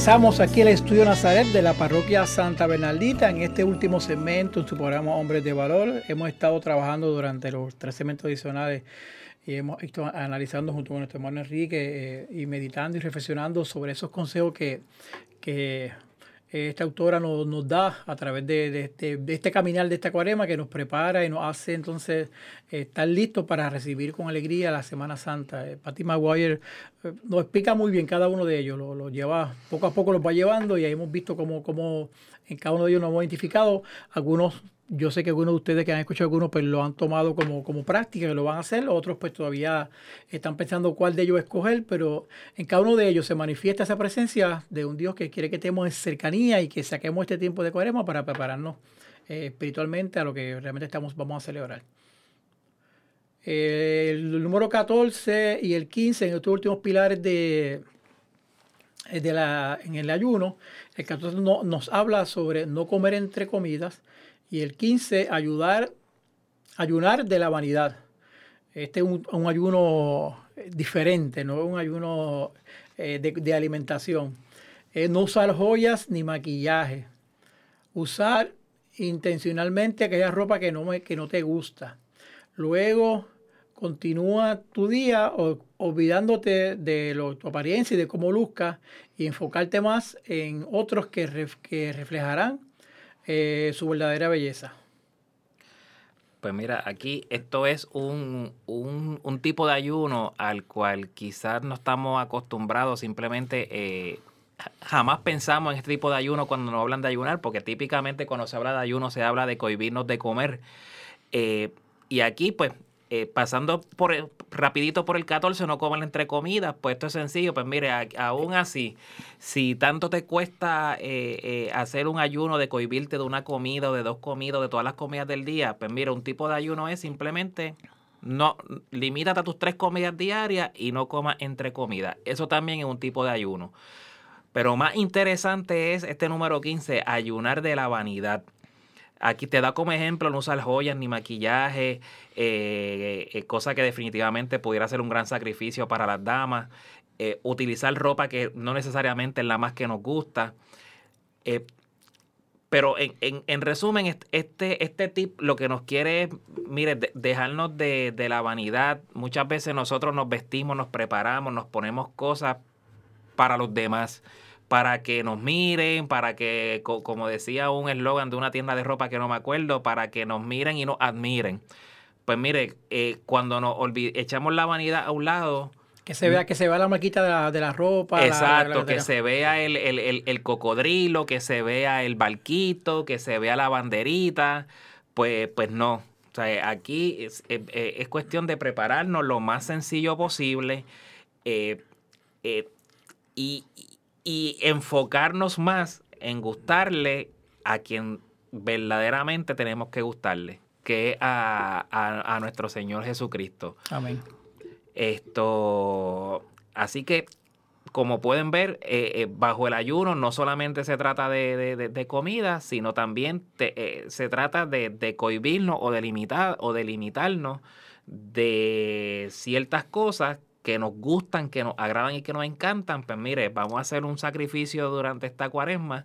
Regresamos aquí al Estudio Nazaret de la parroquia Santa Bernardita en este último segmento en su programa Hombres de Valor. Hemos estado trabajando durante los tres segmentos adicionales y hemos estado analizando junto con nuestro hermano Enrique eh, y meditando y reflexionando sobre esos consejos que, que esta autora nos, nos, da a través de, este, este caminar de esta cuarema que nos prepara y nos hace entonces eh, estar listos para recibir con alegría la Semana Santa. Eh, Patty Maguire eh, nos explica muy bien cada uno de ellos, lo, lo, lleva, poco a poco los va llevando y ahí hemos visto cómo, cómo en cada uno de ellos nos hemos identificado. Algunos yo sé que algunos de ustedes que han escuchado algunos pues lo han tomado como, como práctica, que lo van a hacer, otros pues todavía están pensando cuál de ellos escoger, pero en cada uno de ellos se manifiesta esa presencia de un Dios que quiere que estemos en cercanía y que saquemos este tiempo de cuaresma para prepararnos eh, espiritualmente a lo que realmente estamos, vamos a celebrar. El número 14 y el 15 en estos últimos pilares de, de la, en el ayuno, el 14 no, nos habla sobre no comer entre comidas, y el 15, ayudar, ayunar de la vanidad. Este es un, ayuno diferente, no es un ayuno eh, de, alimentación. no usar joyas ni maquillaje. Usar intencionalmente aquella ropa que no, que no te gusta. Luego continúa tu día olvidándote de lo, tu apariencia y de cómo luzca y enfocarte más en otros que reflejarán eh, su verdadera belleza? Pues mira, aquí esto es un, un, tipo de ayuno al cual quizás no estamos acostumbrados, simplemente eh, jamás pensamos en este tipo de ayuno cuando nos hablan de ayunar, porque típicamente cuando se habla de ayuno se habla de cohibirnos de comer. Eh, y aquí pues eh, pasando por rapidito por el 14, no comen entre comidas, pues esto es sencillo, pues mire, aún así, si tanto te cuesta eh, eh, hacer un ayuno de cohibirte de una comida o de dos comidas, de todas las comidas del día, pues mira, un tipo de ayuno es simplemente no limítate a tus tres comidas diarias y no comas entre comidas. Eso también es un tipo de ayuno. Pero más interesante es este número 15, ayunar de la vanidad. Aquí te da como ejemplo no usar joyas ni maquillaje, eh, eh, cosa que definitivamente pudiera ser un gran sacrificio para las damas. Eh, utilizar ropa que no necesariamente es la más que nos gusta. pero en, resumen, este, este tip lo que nos quiere es, mire, dejarnos de, de la vanidad. Muchas veces nosotros nos vestimos, nos preparamos, nos ponemos cosas para los demás para que nos miren, para que, como decía un eslogan de una tienda de ropa que no me acuerdo, para que nos miren y nos admiren. Pues mire, eh, cuando nos echamos la vanidad a un lado, que se vea, que se vea la marquita de la, de la ropa. Exacto, que se vea el, el, el, cocodrilo, que se vea el barquito, que se vea la banderita. Pues, pues no. O sea, aquí es, es, cuestión de prepararnos lo más sencillo posible. Eh, eh, y, y enfocarnos más en gustarle a quien verdaderamente tenemos que gustarle, que es a, nuestro Señor Jesucristo. Amén. Esto, así que, como pueden ver, eh, eh, bajo el ayuno no solamente se trata de, comida, sino también eh, se trata de, cohibirnos o de limitar o de limitarnos de ciertas cosas que nos gustan, que nos agradan y que nos encantan, pues mire, vamos a hacer un sacrificio durante esta cuaresma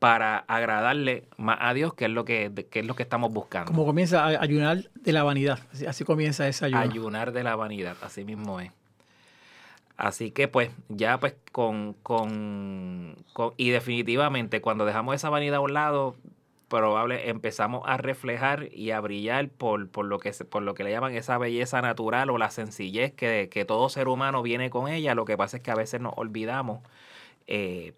para agradarle más a Dios, que es lo que, es lo que estamos buscando. Como comienza a ayunar de la vanidad, así, comienza ese ayuno. Ayunar de la vanidad, así mismo es. Así que pues ya pues con, con, con, y definitivamente cuando dejamos esa vanidad a un lado, probable empezamos a reflejar y a brillar por, por, lo que, por lo que le llaman esa belleza natural o la sencillez que, que todo ser humano viene con ella. Lo que pasa es que a veces nos olvidamos eh,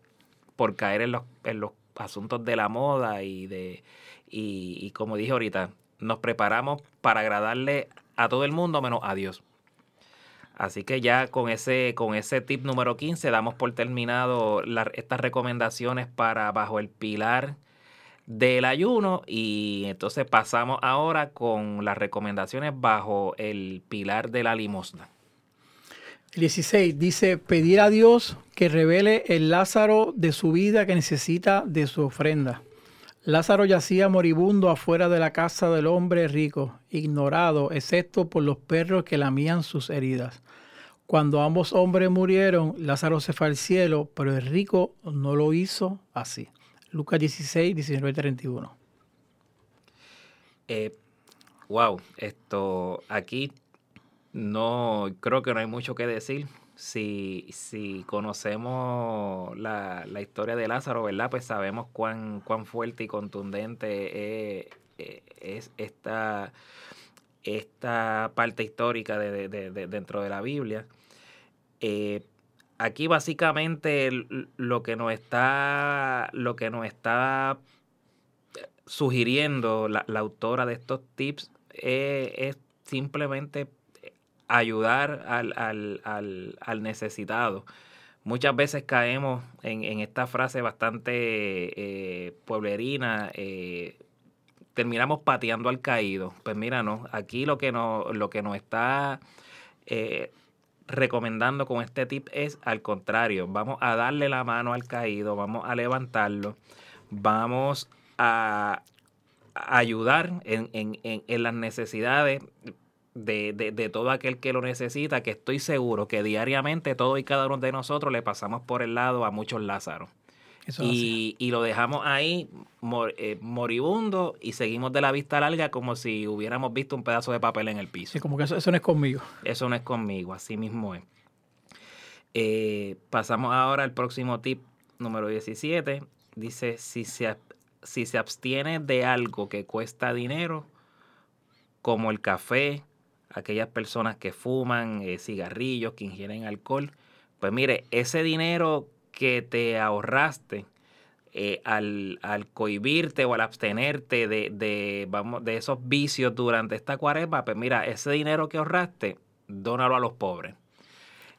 por caer en los, en los asuntos de la moda y de y, y, como dije ahorita, nos preparamos para agradarle a todo el mundo menos a Dios. Así que ya con ese, con ese tip número 15 damos por terminado estas recomendaciones para bajo el pilar del ayuno y entonces pasamos ahora con las recomendaciones bajo el pilar de la limosna. El 16 dice pedir a Dios que revele el Lázaro de su vida que necesita de su ofrenda. Lázaro yacía moribundo afuera de la casa del hombre rico, ignorado, excepto por los perros que lamían sus heridas. Cuando ambos hombres murieron, Lázaro se fue al cielo, pero el rico no lo hizo así. Lucas 16, 19, 31. Eh, wow, esto aquí no creo que no hay mucho que decir. Si, si conocemos la, la historia de Lázaro, ¿verdad? Pues sabemos cuán, cuán fuerte y contundente es, es esta, esta parte histórica de, dentro de la Biblia. Eh, aquí básicamente lo que nos está, lo que nos está sugiriendo la, autora de estos tips es, es simplemente ayudar al, al, al, necesitado. Muchas veces caemos en, esta frase bastante eh, pueblerina, eh, terminamos pateando al caído. Pues mira, no, aquí lo que, no, lo que nos está eh, recomendando con este tip es al contrario, vamos a darle la mano al caído, vamos a levantarlo, vamos a, ayudar en, en, en, las necesidades de, de, de, todo aquel que lo necesita, que estoy seguro que diariamente todo y cada uno de nosotros le pasamos por el lado a muchos Lázaros. Y, y, lo dejamos ahí mor, eh, moribundo y seguimos de la vista larga como si hubiéramos visto un pedazo de papel en el piso. Sí, como que eso, eso no es conmigo. Eso no es conmigo, así mismo es. Eh, pasamos ahora al próximo tip número 17. Dice, si se, si se abstiene de algo que cuesta dinero, como el café, aquellas personas que fuman eh, cigarrillos, que ingieren alcohol, pues mire, ese dinero que te ahorraste eh, al, al, cohibirte o al abstenerte de, de, vamos, de esos vicios durante esta cuaresma, pues mira, ese dinero que ahorraste, dónalo a los pobres.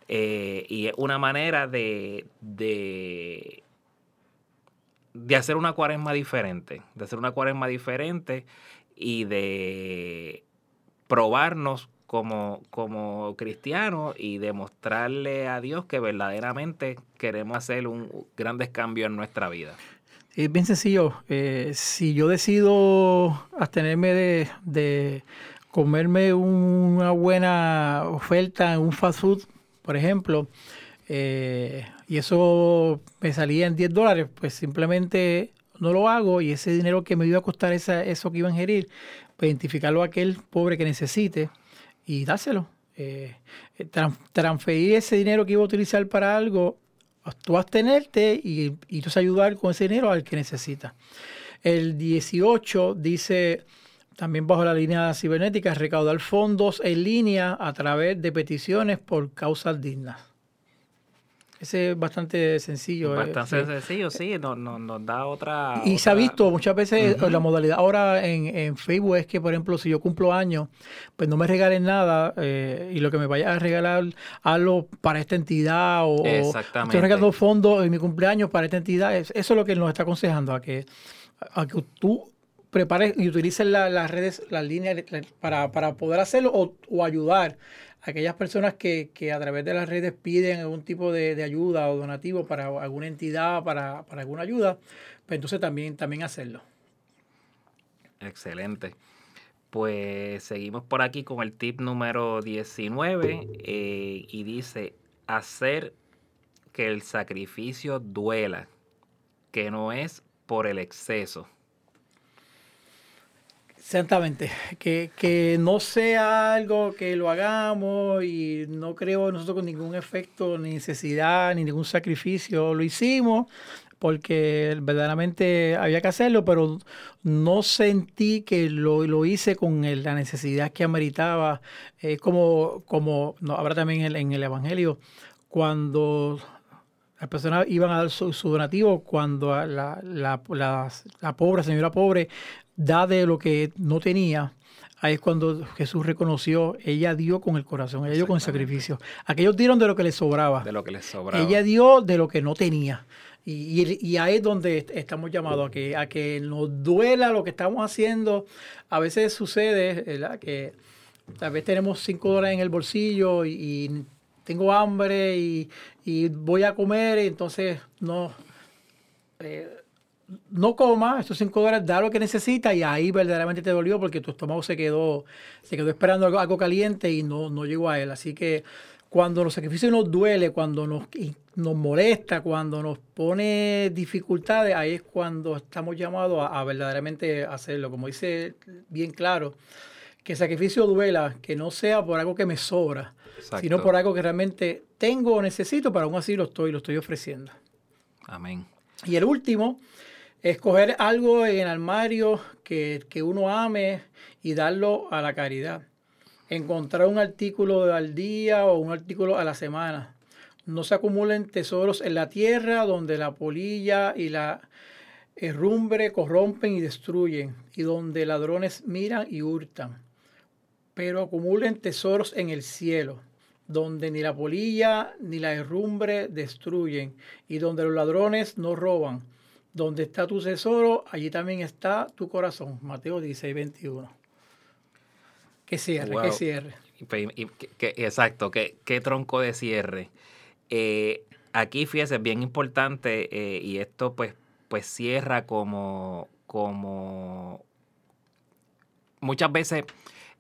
Eh, y es una manera de, de, de hacer una cuaresma diferente, de hacer una cuaresma diferente y de probarnos como, como cristianos y demostrarle a Dios que verdaderamente queremos hacer un grandes cambios en nuestra vida. Es bien sencillo. Eh, si yo decido abstenerme de, de, comerme una buena oferta un fast food, por ejemplo, eh, y eso me salía en 10 dólares, pues simplemente no lo hago y ese dinero que me iba a costar esa, eso que iba a ingerir, pues identificarlo a aquel pobre que necesite y dárselo. Eh, eh transferir ese dinero que iba a utilizar para algo, tú abstenerte y, y tú ayudar con ese dinero al que necesita. El 18 dice, también bajo la línea cibernética, recaudar fondos en línea a través de peticiones por causas dignas. Ese es bastante sencillo. Eh, bastante eh, sencillo, sí, nos, nos, nos, da otra... Y otra... se ha visto muchas veces uh -huh. la modalidad ahora en, en, Facebook es que, por ejemplo, si yo cumplo años, pues no me regalen nada eh, y lo que me vaya a regalar, hazlo para esta entidad o, Exactamente. estoy regalando fondos en mi cumpleaños para esta entidad. Eso es lo que nos está aconsejando, a que, a que tú prepares y utilices la, las redes, las líneas para, para poder hacerlo o, o ayudar aquellas personas que, que, a través de las redes piden algún tipo de, de ayuda o donativo para alguna entidad, para, para, alguna ayuda, pues entonces también, también hacerlo. Excelente. Pues seguimos por aquí con el tip número 19 eh, y dice hacer que el sacrificio duela, que no es por el exceso. Exactamente, que, que, no sea algo que lo hagamos y no creo nosotros con ningún efecto, ni necesidad, ni ningún sacrificio. Lo hicimos porque verdaderamente había que hacerlo, pero no sentí que lo, lo hice con la necesidad que ameritaba, como, como no, habrá también en el, en el Evangelio, cuando las personas iban a dar su, su donativo, cuando la, la, la, la pobre, señora pobre, da de lo que no tenía, ahí es cuando Jesús reconoció, ella dio con el corazón, ella dio con el sacrificio. Aquellos dieron de lo que les sobraba. De lo que les sobraba. Ella dio de lo que no tenía. Y, y, y, ahí es donde estamos llamados a que, a que nos duela lo que estamos haciendo. A veces sucede ¿verdad? que tal vez tenemos cinco dólares en el bolsillo y, y tengo hambre y, y, voy a comer y entonces no... Eh, no coma estos 5 dólares, da lo que necesita y ahí verdaderamente te dolió porque tu estómago se quedó, se quedó esperando algo, algo caliente y no, no llegó a él. Así que cuando los sacrificios nos duele, cuando nos, nos molesta, cuando nos pone dificultades, ahí es cuando estamos llamados a, a verdaderamente hacerlo. Como dice bien claro, que el sacrificio duela, que no sea por algo que me sobra, Exacto. sino por algo que realmente tengo o necesito, pero aún así lo estoy, lo estoy ofreciendo. Amén. Y el último, escoger algo en el armario que, que uno ame y darlo a la caridad. Encontrar un artículo al día o un artículo a la semana. No se acumulen tesoros en la tierra donde la polilla y la herrumbre corrompen y destruyen, y donde ladrones miran y hurtan. Pero acumulen tesoros en el cielo, donde ni la polilla ni la herrumbre destruyen, y donde los ladrones no roban. Donde está tu tesoro, allí también está tu corazón. Mateo 16, 21. Que cierre, que Wow. cierre. Y pe- y que- que- exacto, qué, qué tronco de cierre. Eh, aquí, fíjese, es bien importante, eh, y esto pues, pues cierra como, como muchas veces,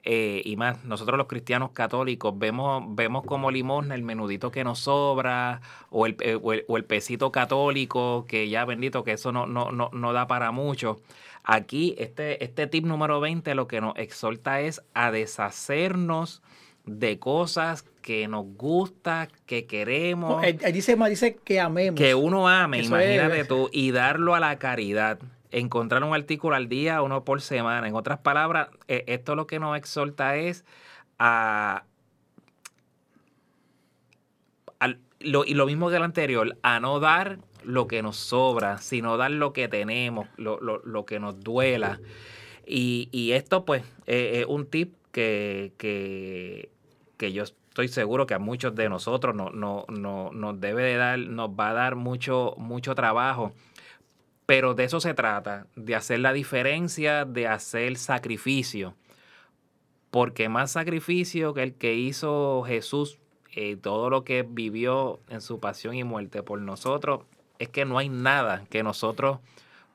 eh, y más, nosotros los cristianos católicos vemos, vemos como limosna el menudito que nos sobra, o el, eh, o el, o el pesito católico, que ya bendito, que eso no, no, no, no da para mucho. Aquí, este, este tip número 20 lo que nos exhorta es a deshacernos de cosas que nos gusta, que queremos, No, él- él dice, dice que amemos. que uno ame, Eso imagínate es. tú, y darlo a la caridad. Encontrar un artículo al día, uno por semana. En otras palabras, eh, esto lo que nos exhorta es a, al- lo, y lo mismo que el anterior, a no dar lo que nos sobra, sino dar lo que tenemos, lo, lo- lo que nos duela. Y, y esto, pues, eh, es un tip que, que, que yo estoy seguro que a muchos de nosotros no, no, no- nos debe de dar, nos va a dar mucho, mucho trabajo. Pero de eso se trata, de hacer la diferencia, de hacer sacrificio. Porque más sacrificio que el que hizo Jesús, eh, todo lo que vivió en su pasión y muerte por nosotros, es que no hay nada que nosotros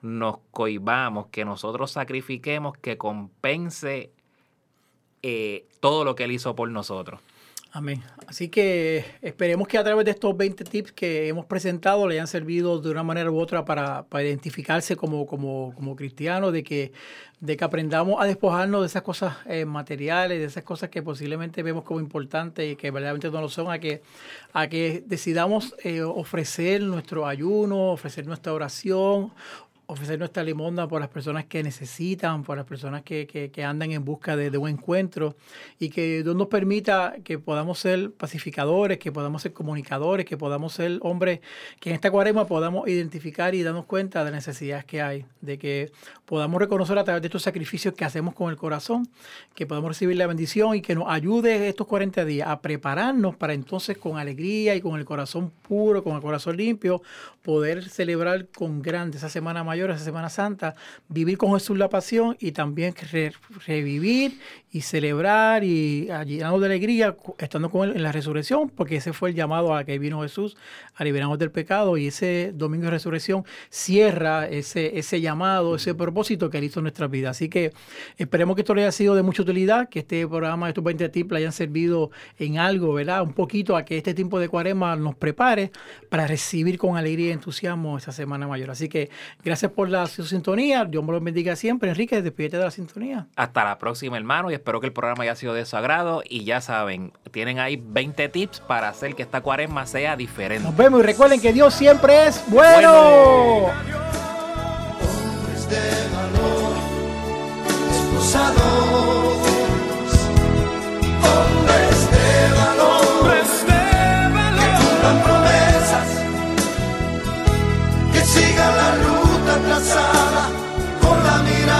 nos cohibamos, que nosotros sacrifiquemos, que compense eh, todo lo que Él hizo por nosotros. Amén. Así que esperemos que a través de estos 20 tips que hemos presentado le hayan servido de una manera u otra para, para identificarse como, como, como cristianos, de que, de que aprendamos a despojarnos de esas cosas eh, materiales, de esas cosas que posiblemente vemos como importantes y que verdaderamente no lo son, a que, a que decidamos eh, ofrecer nuestro ayuno, ofrecer nuestra oración, ofrecer nuestra limosna por las personas que necesitan, por las personas que, que- que andan en busca de, de un encuentro y que Dios nos permita que podamos ser pacificadores, que podamos ser comunicadores, que podamos ser hombres que en esta cuaresma podamos identificar y darnos cuenta de las necesidades que hay, de que podamos reconocer a través de estos sacrificios que hacemos con el corazón, que podamos recibir la bendición y que nos ayude estos 40 días a prepararnos para entonces con alegría y con el corazón puro, con el corazón limpio, poder celebrar con grande esa semana mayor, esa Semana Santa, vivir con Jesús la pasión y también re- revivir y celebrar y a llenarnos de alegría estando con Él en la resurrección, porque ese fue el llamado a que vino Jesús a liberarnos del pecado y ese domingo de resurrección cierra ese, ese llamado, ese propósito que Él hizo en nuestras vidas. Así que esperemos que esto le haya sido de mucha utilidad, que este programa, estos 20 tips, le hayan servido en algo, ¿verdad? Un poquito a que este tiempo de cuaresma nos prepare para recibir con alegría y entusiasmo esa semana mayor. Así que gracias por la sintonía. Dios me lo bendiga siempre. Enrique, despídete de la sintonía. Hasta la próxima, hermano, y espero que el programa haya sido de su agrado. Y ya saben, tienen ahí 20 tips para hacer que esta cuaresma sea diferente. Nos vemos y recuerden que Dios siempre es bueno. bueno. siga la luz abrazada con la mirada.